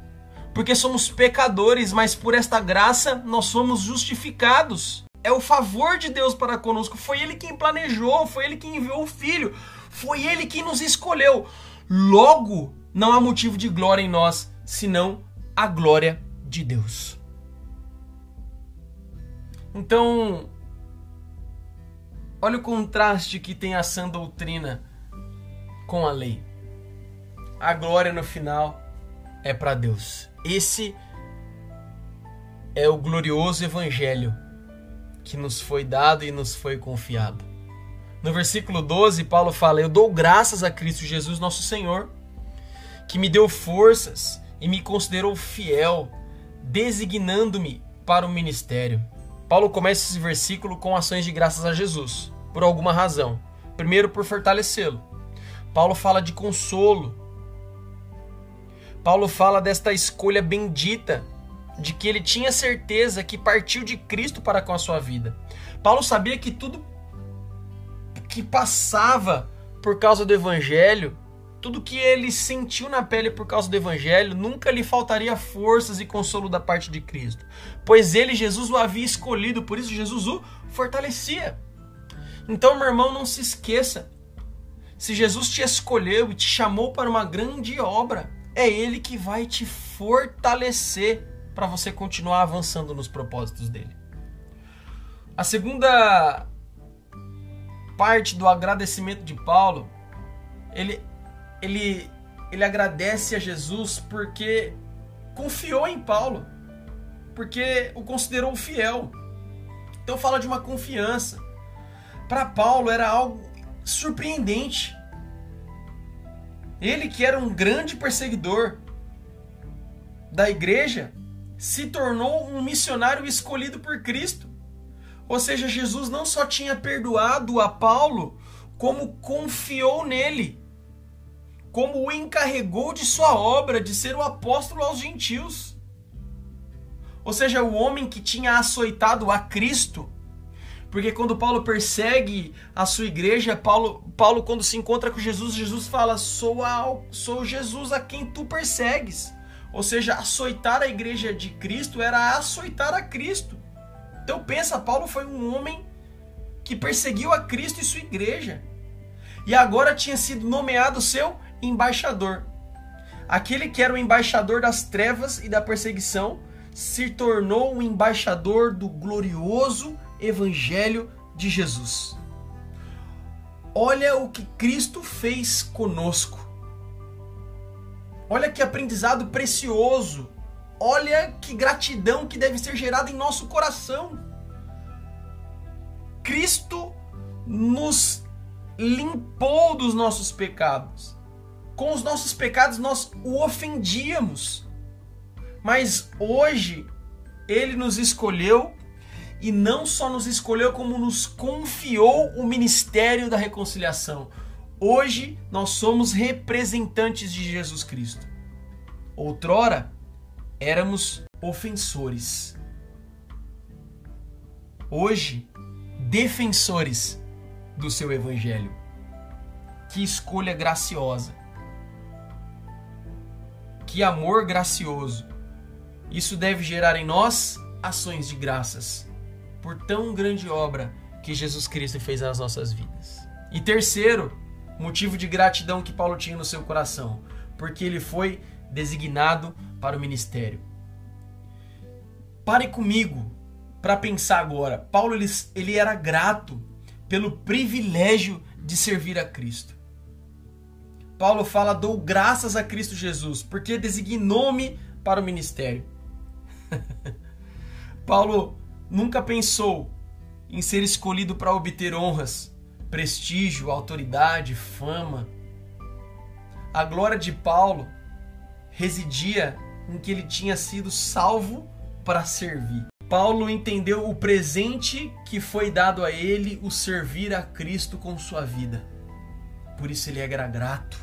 Speaker 1: Porque somos pecadores, mas por esta graça nós somos justificados. É o favor de Deus para conosco. Foi Ele quem planejou, foi Ele quem enviou o Filho, foi Ele quem nos escolheu. Logo, não há motivo de glória em nós, senão a glória de Deus. Então, olha o contraste que tem a sã doutrina com a lei. A glória no final é para Deus. Esse é o glorioso evangelho que nos foi dado e nos foi confiado. No versículo 12, Paulo fala: Eu dou graças a Cristo Jesus, nosso Senhor, que me deu forças e me considerou fiel, designando-me para o ministério. Paulo começa esse versículo com ações de graças a Jesus, por alguma razão. Primeiro, por fortalecê-lo. Paulo fala de consolo. Paulo fala desta escolha bendita, de que ele tinha certeza que partiu de Cristo para com a sua vida. Paulo sabia que tudo que passava por causa do evangelho tudo que ele sentiu na pele por causa do evangelho, nunca lhe faltaria forças e consolo da parte de Cristo, pois ele, Jesus, o havia escolhido, por isso Jesus o fortalecia. Então, meu irmão, não se esqueça. Se Jesus te escolheu e te chamou para uma grande obra, é ele que vai te fortalecer para você continuar avançando nos propósitos dele. A segunda parte do agradecimento de Paulo, ele ele, ele agradece a Jesus porque confiou em Paulo, porque o considerou fiel. Então fala de uma confiança. Para Paulo era algo surpreendente. Ele que era um grande perseguidor da igreja, se tornou um missionário escolhido por Cristo. Ou seja, Jesus não só tinha perdoado a Paulo, como confiou nele como o encarregou de sua obra de ser o apóstolo aos gentios. Ou seja, o homem que tinha açoitado a Cristo. Porque quando Paulo persegue a sua igreja, Paulo, Paulo quando se encontra com Jesus, Jesus fala: sou, a, sou Jesus a quem tu persegues. Ou seja, açoitar a igreja de Cristo era açoitar a Cristo. Então pensa, Paulo foi um homem que perseguiu a Cristo e sua igreja. E agora tinha sido nomeado seu embaixador. Aquele que era o embaixador das trevas e da perseguição se tornou o embaixador do glorioso evangelho de Jesus. Olha o que Cristo fez conosco. Olha que aprendizado precioso. Olha que gratidão que deve ser gerada em nosso coração. Cristo nos limpou dos nossos pecados. Com os nossos pecados nós o ofendíamos. Mas hoje ele nos escolheu e não só nos escolheu, como nos confiou o ministério da reconciliação. Hoje nós somos representantes de Jesus Cristo. Outrora éramos ofensores. Hoje, defensores do seu evangelho. Que escolha graciosa. Que amor gracioso. Isso deve gerar em nós ações de graças por tão grande obra que Jesus Cristo fez nas nossas vidas. E terceiro, motivo de gratidão que Paulo tinha no seu coração, porque ele foi designado para o ministério. Pare comigo para pensar agora. Paulo ele, ele era grato pelo privilégio de servir a Cristo. Paulo fala: dou graças a Cristo Jesus, porque designou-me para o ministério. [laughs] Paulo nunca pensou em ser escolhido para obter honras, prestígio, autoridade, fama. A glória de Paulo residia em que ele tinha sido salvo para servir. Paulo entendeu o presente que foi dado a ele, o servir a Cristo com sua vida. Por isso ele era grato.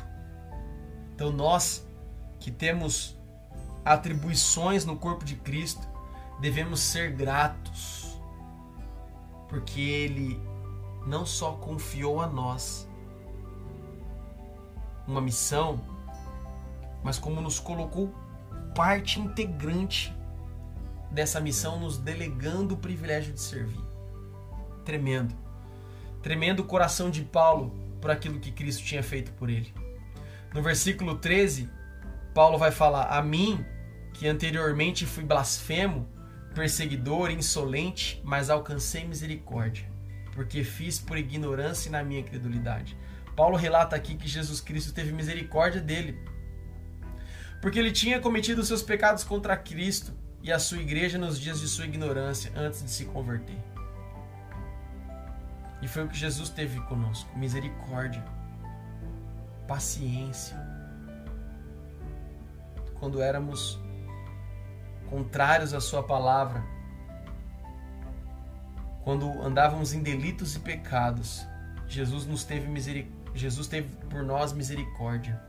Speaker 1: Então nós que temos atribuições no corpo de Cristo, devemos ser gratos. Porque ele não só confiou a nós uma missão, mas como nos colocou parte integrante dessa missão, nos delegando o privilégio de servir. Tremendo. Tremendo o coração de Paulo por aquilo que Cristo tinha feito por ele. No versículo 13, Paulo vai falar: A mim, que anteriormente fui blasfemo, perseguidor, insolente, mas alcancei misericórdia, porque fiz por ignorância na minha credulidade. Paulo relata aqui que Jesus Cristo teve misericórdia dele, porque ele tinha cometido seus pecados contra Cristo e a sua igreja nos dias de sua ignorância, antes de se converter. E foi o que Jesus teve conosco: misericórdia, paciência. Quando éramos contrários à Sua palavra, quando andávamos em delitos e pecados, Jesus nos teve miseric... Jesus teve por nós misericórdia.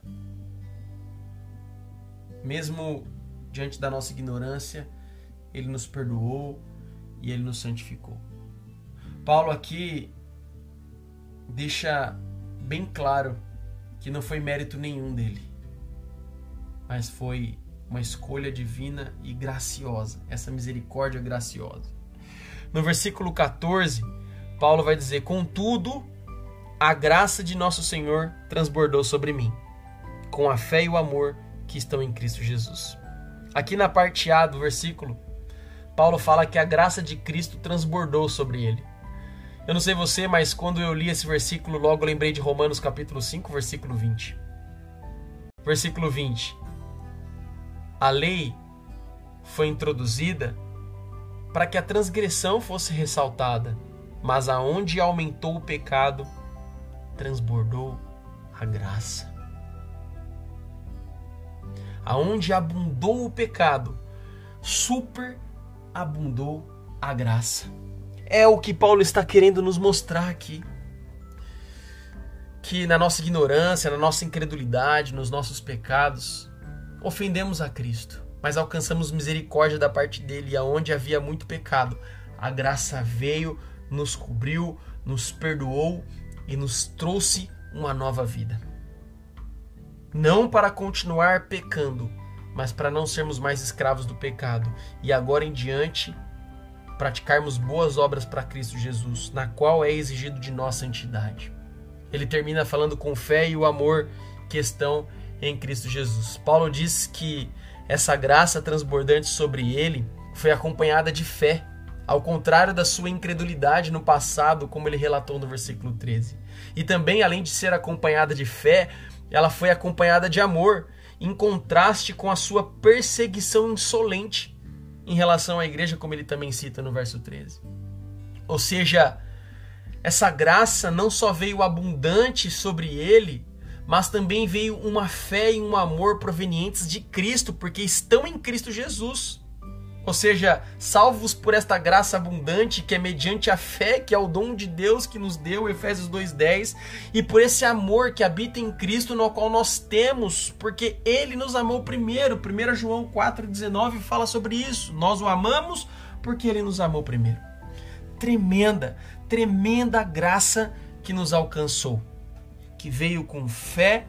Speaker 1: Mesmo diante da nossa ignorância, ele nos perdoou e ele nos santificou. Paulo aqui deixa bem claro que não foi mérito nenhum dele, mas foi uma escolha divina e graciosa, essa misericórdia graciosa. No versículo 14, Paulo vai dizer: Contudo, a graça de nosso Senhor transbordou sobre mim, com a fé e o amor que estão em Cristo Jesus. Aqui na parte A do versículo, Paulo fala que a graça de Cristo transbordou sobre ele. Eu não sei você, mas quando eu li esse versículo, logo lembrei de Romanos capítulo 5, versículo 20. Versículo 20. A lei foi introduzida para que a transgressão fosse ressaltada, mas aonde aumentou o pecado, transbordou a graça aonde abundou o pecado, superabundou a graça. É o que Paulo está querendo nos mostrar aqui. Que na nossa ignorância, na nossa incredulidade, nos nossos pecados, ofendemos a Cristo. Mas alcançamos misericórdia da parte dele, aonde havia muito pecado. A graça veio, nos cobriu, nos perdoou e nos trouxe uma nova vida. Não para continuar pecando, mas para não sermos mais escravos do pecado e agora em diante praticarmos boas obras para Cristo Jesus, na qual é exigido de nós santidade. Ele termina falando com fé e o amor que estão em Cristo Jesus. Paulo diz que essa graça transbordante sobre ele foi acompanhada de fé, ao contrário da sua incredulidade no passado, como ele relatou no versículo 13. E também, além de ser acompanhada de fé, ela foi acompanhada de amor, em contraste com a sua perseguição insolente em relação à igreja, como ele também cita no verso 13. Ou seja, essa graça não só veio abundante sobre ele, mas também veio uma fé e um amor provenientes de Cristo, porque estão em Cristo Jesus. Ou seja, salvos por esta graça abundante que é mediante a fé, que é o dom de Deus que nos deu, Efésios 2:10, e por esse amor que habita em Cristo, no qual nós temos, porque ele nos amou primeiro. 1 João 4:19 fala sobre isso. Nós o amamos porque ele nos amou primeiro. Tremenda, tremenda graça que nos alcançou, que veio com fé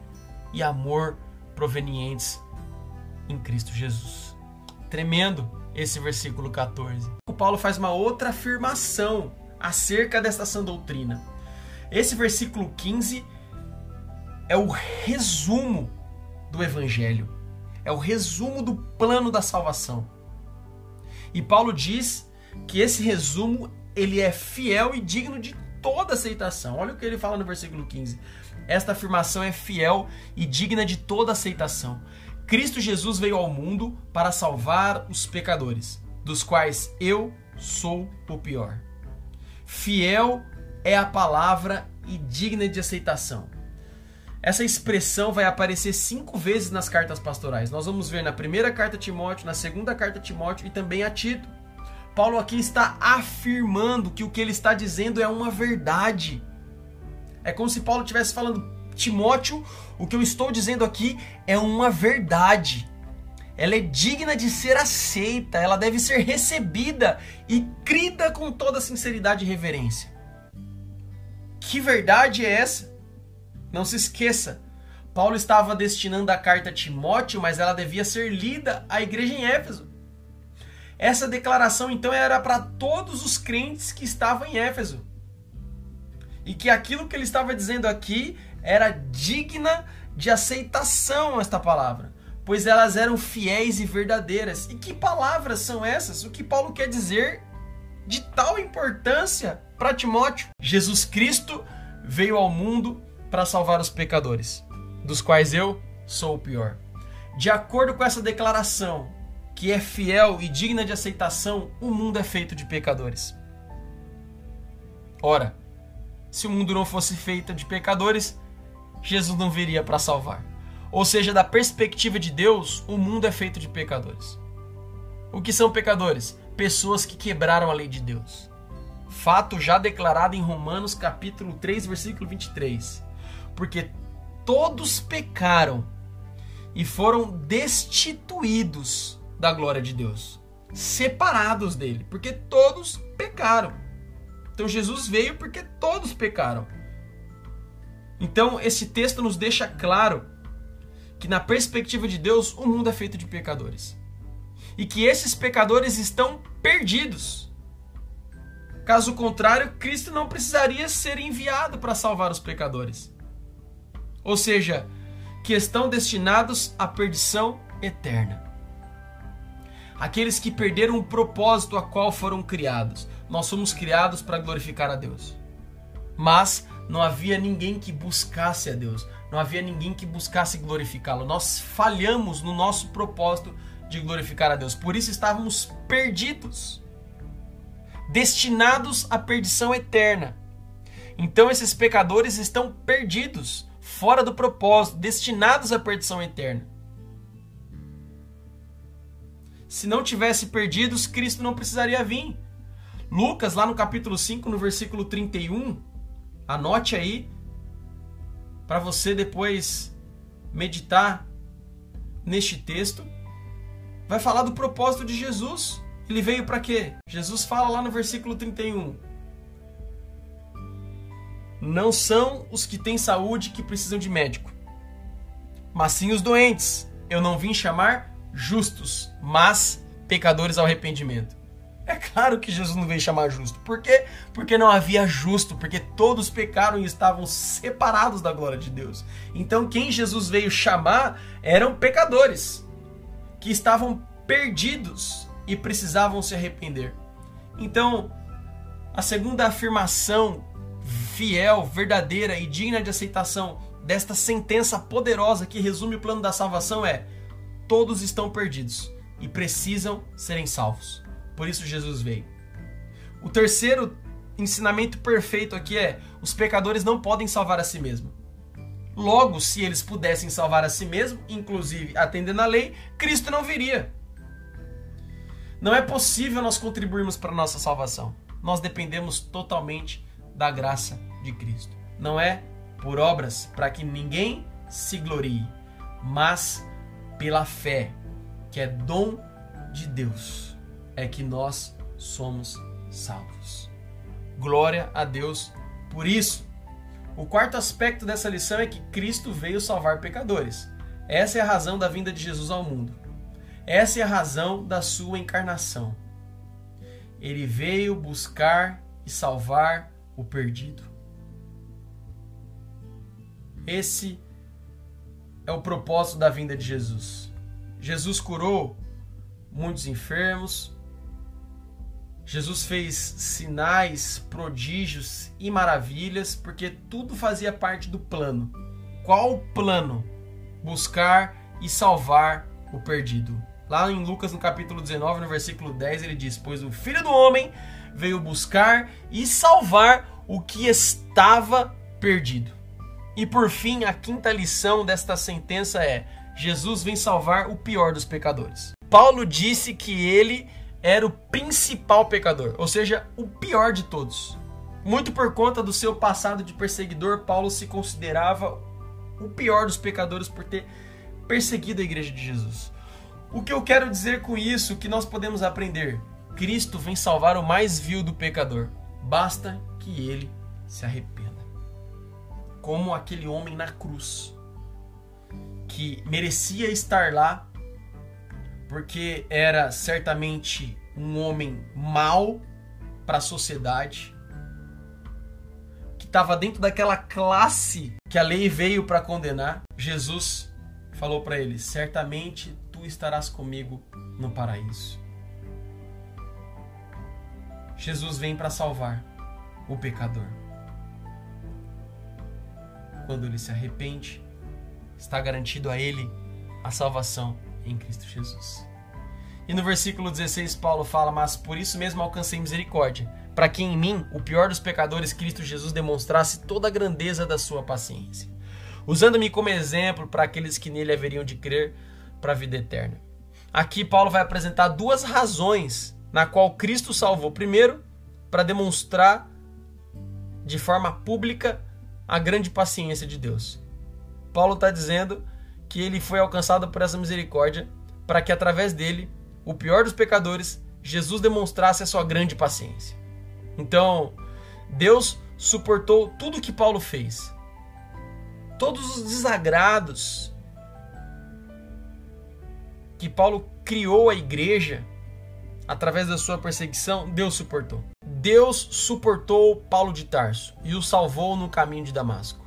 Speaker 1: e amor provenientes em Cristo Jesus. Tremendo esse versículo 14. O Paulo faz uma outra afirmação acerca desta sã doutrina. Esse versículo 15 é o resumo do evangelho. É o resumo do plano da salvação. E Paulo diz que esse resumo ele é fiel e digno de toda aceitação. Olha o que ele fala no versículo 15. Esta afirmação é fiel e digna de toda aceitação. Cristo Jesus veio ao mundo para salvar os pecadores, dos quais eu sou o pior. Fiel é a palavra e digna de aceitação. Essa expressão vai aparecer cinco vezes nas cartas pastorais. Nós vamos ver na primeira carta a Timóteo, na segunda carta a Timóteo e também a Tito. Paulo aqui está afirmando que o que ele está dizendo é uma verdade. É como se Paulo estivesse falando, Timóteo, o que eu estou dizendo aqui é uma verdade. Ela é digna de ser aceita, ela deve ser recebida e crida com toda sinceridade e reverência. Que verdade é essa? Não se esqueça, Paulo estava destinando a carta a Timóteo, mas ela devia ser lida à igreja em Éfeso. Essa declaração então era para todos os crentes que estavam em Éfeso. E que aquilo que ele estava dizendo aqui era digna de aceitação esta palavra, pois elas eram fiéis e verdadeiras. E que palavras são essas? O que Paulo quer dizer de tal importância para Timóteo? Jesus Cristo veio ao mundo para salvar os pecadores, dos quais eu sou o pior. De acordo com essa declaração, que é fiel e digna de aceitação, o mundo é feito de pecadores. Ora, se o mundo não fosse feito de pecadores, Jesus não viria para salvar. Ou seja, da perspectiva de Deus, o mundo é feito de pecadores. O que são pecadores? Pessoas que quebraram a lei de Deus. Fato já declarado em Romanos capítulo 3, versículo 23. Porque todos pecaram e foram destituídos da glória de Deus, separados dele, porque todos pecaram. Então Jesus veio porque todos pecaram. Então, esse texto nos deixa claro que, na perspectiva de Deus, o mundo é feito de pecadores. E que esses pecadores estão perdidos. Caso contrário, Cristo não precisaria ser enviado para salvar os pecadores. Ou seja, que estão destinados à perdição eterna. Aqueles que perderam o propósito a qual foram criados. Nós somos criados para glorificar a Deus. Mas não havia ninguém que buscasse a Deus, não havia ninguém que buscasse glorificá-lo. Nós falhamos no nosso propósito de glorificar a Deus, por isso estávamos perdidos, destinados à perdição eterna. Então esses pecadores estão perdidos, fora do propósito, destinados à perdição eterna. Se não tivesse perdidos, Cristo não precisaria vir. Lucas, lá no capítulo 5, no versículo 31, Anote aí para você depois meditar neste texto. vai falar do propósito de Jesus. Ele veio para quê? Jesus fala lá no versículo 31. Não são os que têm saúde que precisam de médico, mas sim os doentes. Eu não vim chamar justos, mas pecadores ao arrependimento. É claro que Jesus não veio chamar justo. Por quê? Porque não havia justo, porque todos pecaram e estavam separados da glória de Deus. Então quem Jesus veio chamar eram pecadores que estavam perdidos e precisavam se arrepender. Então, a segunda afirmação fiel, verdadeira e digna de aceitação desta sentença poderosa que resume o plano da salvação é: todos estão perdidos e precisam serem salvos. Por isso Jesus veio. O terceiro ensinamento perfeito aqui é: os pecadores não podem salvar a si mesmos. Logo, se eles pudessem salvar a si mesmos, inclusive atendendo à lei, Cristo não viria. Não é possível nós contribuirmos para a nossa salvação. Nós dependemos totalmente da graça de Cristo. Não é por obras para que ninguém se glorie, mas pela fé, que é dom de Deus, é que nós somos salvos. Glória a Deus por isso. O quarto aspecto dessa lição é que Cristo veio salvar pecadores. Essa é a razão da vinda de Jesus ao mundo. Essa é a razão da sua encarnação. Ele veio buscar e salvar o perdido. Esse é o propósito da vinda de Jesus. Jesus curou muitos enfermos. Jesus fez sinais, prodígios e maravilhas, porque tudo fazia parte do plano. Qual o plano? Buscar e salvar o perdido. Lá em Lucas, no capítulo 19, no versículo 10, ele diz: Pois o filho do homem veio buscar e salvar o que estava perdido. E por fim, a quinta lição desta sentença é: Jesus vem salvar o pior dos pecadores. Paulo disse que ele era o principal pecador, ou seja, o pior de todos. Muito por conta do seu passado de perseguidor, Paulo se considerava o pior dos pecadores por ter perseguido a igreja de Jesus. O que eu quero dizer com isso, que nós podemos aprender? Cristo vem salvar o mais vil do pecador. Basta que ele se arrependa. Como aquele homem na cruz, que merecia estar lá, porque era certamente um homem mau para a sociedade, que estava dentro daquela classe que a lei veio para condenar. Jesus falou para ele: certamente estarás comigo no paraíso. Jesus vem para salvar o pecador. Quando ele se arrepende, está garantido a ele a salvação em Cristo Jesus. E no versículo 16, Paulo fala: Mas por isso mesmo alcancei misericórdia, para que em mim, o pior dos pecadores, Cristo Jesus demonstrasse toda a grandeza da sua paciência, usando-me como exemplo para aqueles que nele haveriam de crer para a vida eterna. Aqui Paulo vai apresentar duas razões na qual Cristo salvou. Primeiro, para demonstrar de forma pública a grande paciência de Deus. Paulo está dizendo que ele foi alcançado por essa misericórdia para que através dele, o pior dos pecadores, Jesus demonstrasse a sua grande paciência. Então, Deus suportou tudo que Paulo fez. Todos os desagrados, que Paulo criou a igreja através da sua perseguição, Deus suportou. Deus suportou Paulo de Tarso e o salvou no caminho de Damasco.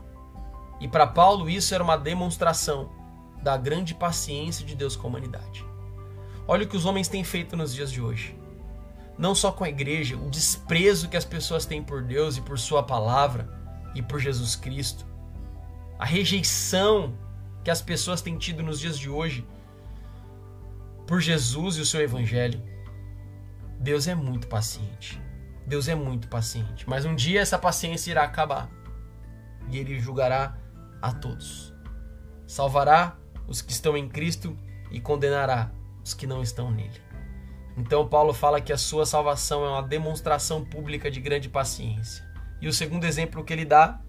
Speaker 1: E para Paulo isso era uma demonstração da grande paciência de Deus com a humanidade. Olha o que os homens têm feito nos dias de hoje. Não só com a igreja, o desprezo que as pessoas têm por Deus e por Sua palavra e por Jesus Cristo. A rejeição que as pessoas têm tido nos dias de hoje por Jesus e o seu evangelho. Deus é muito paciente. Deus é muito paciente. Mas um dia essa paciência irá acabar. E ele julgará a todos. Salvará os que estão em Cristo e condenará os que não estão nele. Então Paulo fala que a sua salvação é uma demonstração pública de grande paciência. E o segundo exemplo que ele dá,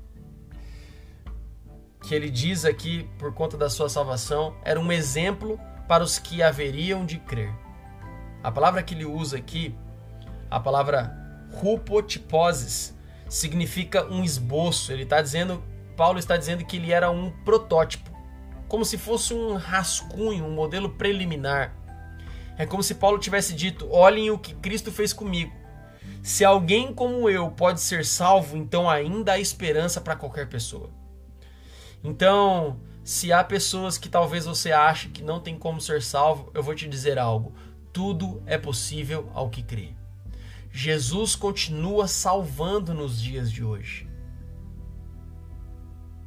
Speaker 1: que ele diz aqui por conta da sua salvação, era um exemplo para os que haveriam de crer. A palavra que ele usa aqui, a palavra rupotiposes, significa um esboço. Ele está dizendo, Paulo está dizendo que ele era um protótipo, como se fosse um rascunho, um modelo preliminar. É como se Paulo tivesse dito: olhem o que Cristo fez comigo. Se alguém como eu pode ser salvo, então ainda há esperança para qualquer pessoa. Então, se há pessoas que talvez você ache que não tem como ser salvo, eu vou te dizer algo: tudo é possível ao que crê. Jesus continua salvando nos dias de hoje.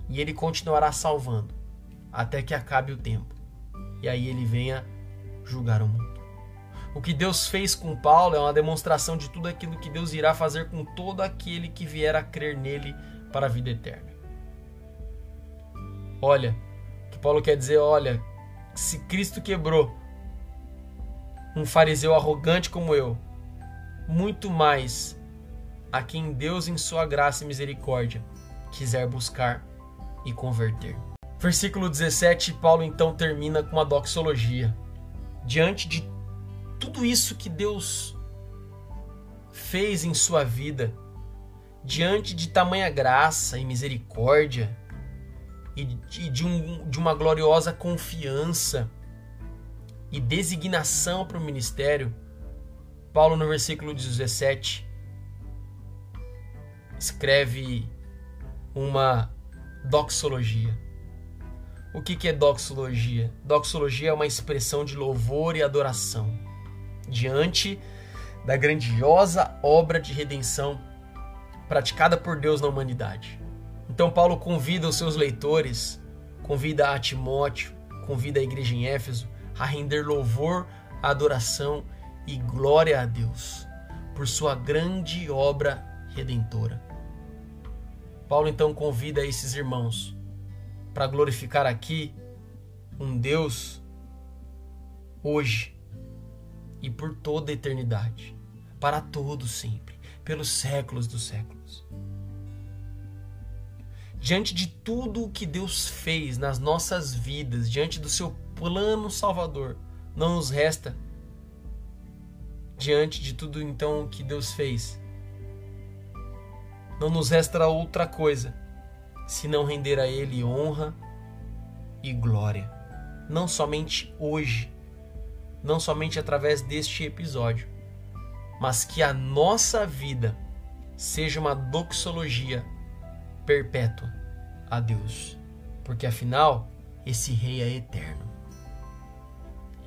Speaker 1: E ele continuará salvando até que acabe o tempo. E aí ele venha julgar o mundo. O que Deus fez com Paulo é uma demonstração de tudo aquilo que Deus irá fazer com todo aquele que vier a crer nele para a vida eterna. Olha, que Paulo quer dizer, olha, se Cristo quebrou um fariseu arrogante como eu, muito mais a quem Deus, em sua graça e misericórdia, quiser buscar e converter. Versículo 17, Paulo então termina com uma doxologia. Diante de tudo isso que Deus fez em sua vida, diante de tamanha graça e misericórdia, e de, um, de uma gloriosa confiança e designação para o ministério, Paulo, no versículo 17, escreve uma doxologia. O que é doxologia? Doxologia é uma expressão de louvor e adoração diante da grandiosa obra de redenção praticada por Deus na humanidade. Então, Paulo convida os seus leitores, convida a Timóteo, convida a igreja em Éfeso a render louvor, adoração e glória a Deus por sua grande obra redentora. Paulo então convida esses irmãos para glorificar aqui um Deus hoje e por toda a eternidade, para todo sempre, pelos séculos dos séculos. Diante de tudo o que Deus fez nas nossas vidas, diante do seu plano salvador, não nos resta diante de tudo então que Deus fez. Não nos resta outra coisa senão render a Ele honra e glória, não somente hoje, não somente através deste episódio, mas que a nossa vida seja uma doxologia perpétua a Deus, porque afinal esse Rei é eterno.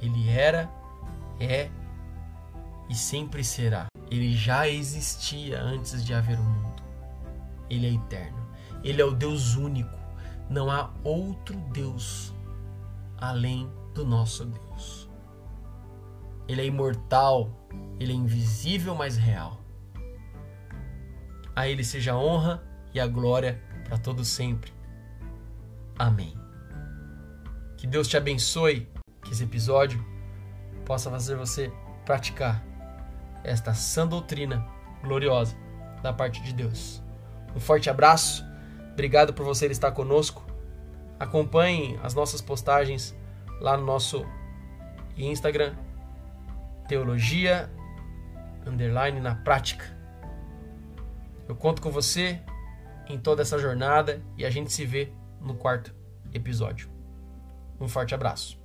Speaker 1: Ele era, é e sempre será. Ele já existia antes de haver o mundo. Ele é eterno. Ele é o Deus único. Não há outro Deus além do nosso Deus. Ele é imortal, ele é invisível, mas real. A ele seja a honra e a glória para todo sempre. Amém. Que Deus te abençoe, que esse episódio possa fazer você praticar esta sã doutrina gloriosa da parte de Deus. Um forte abraço, obrigado por você estar conosco. Acompanhe as nossas postagens lá no nosso Instagram, Teologia Underline na Prática. Eu conto com você em toda essa jornada e a gente se vê no quarto episódio. Um forte abraço.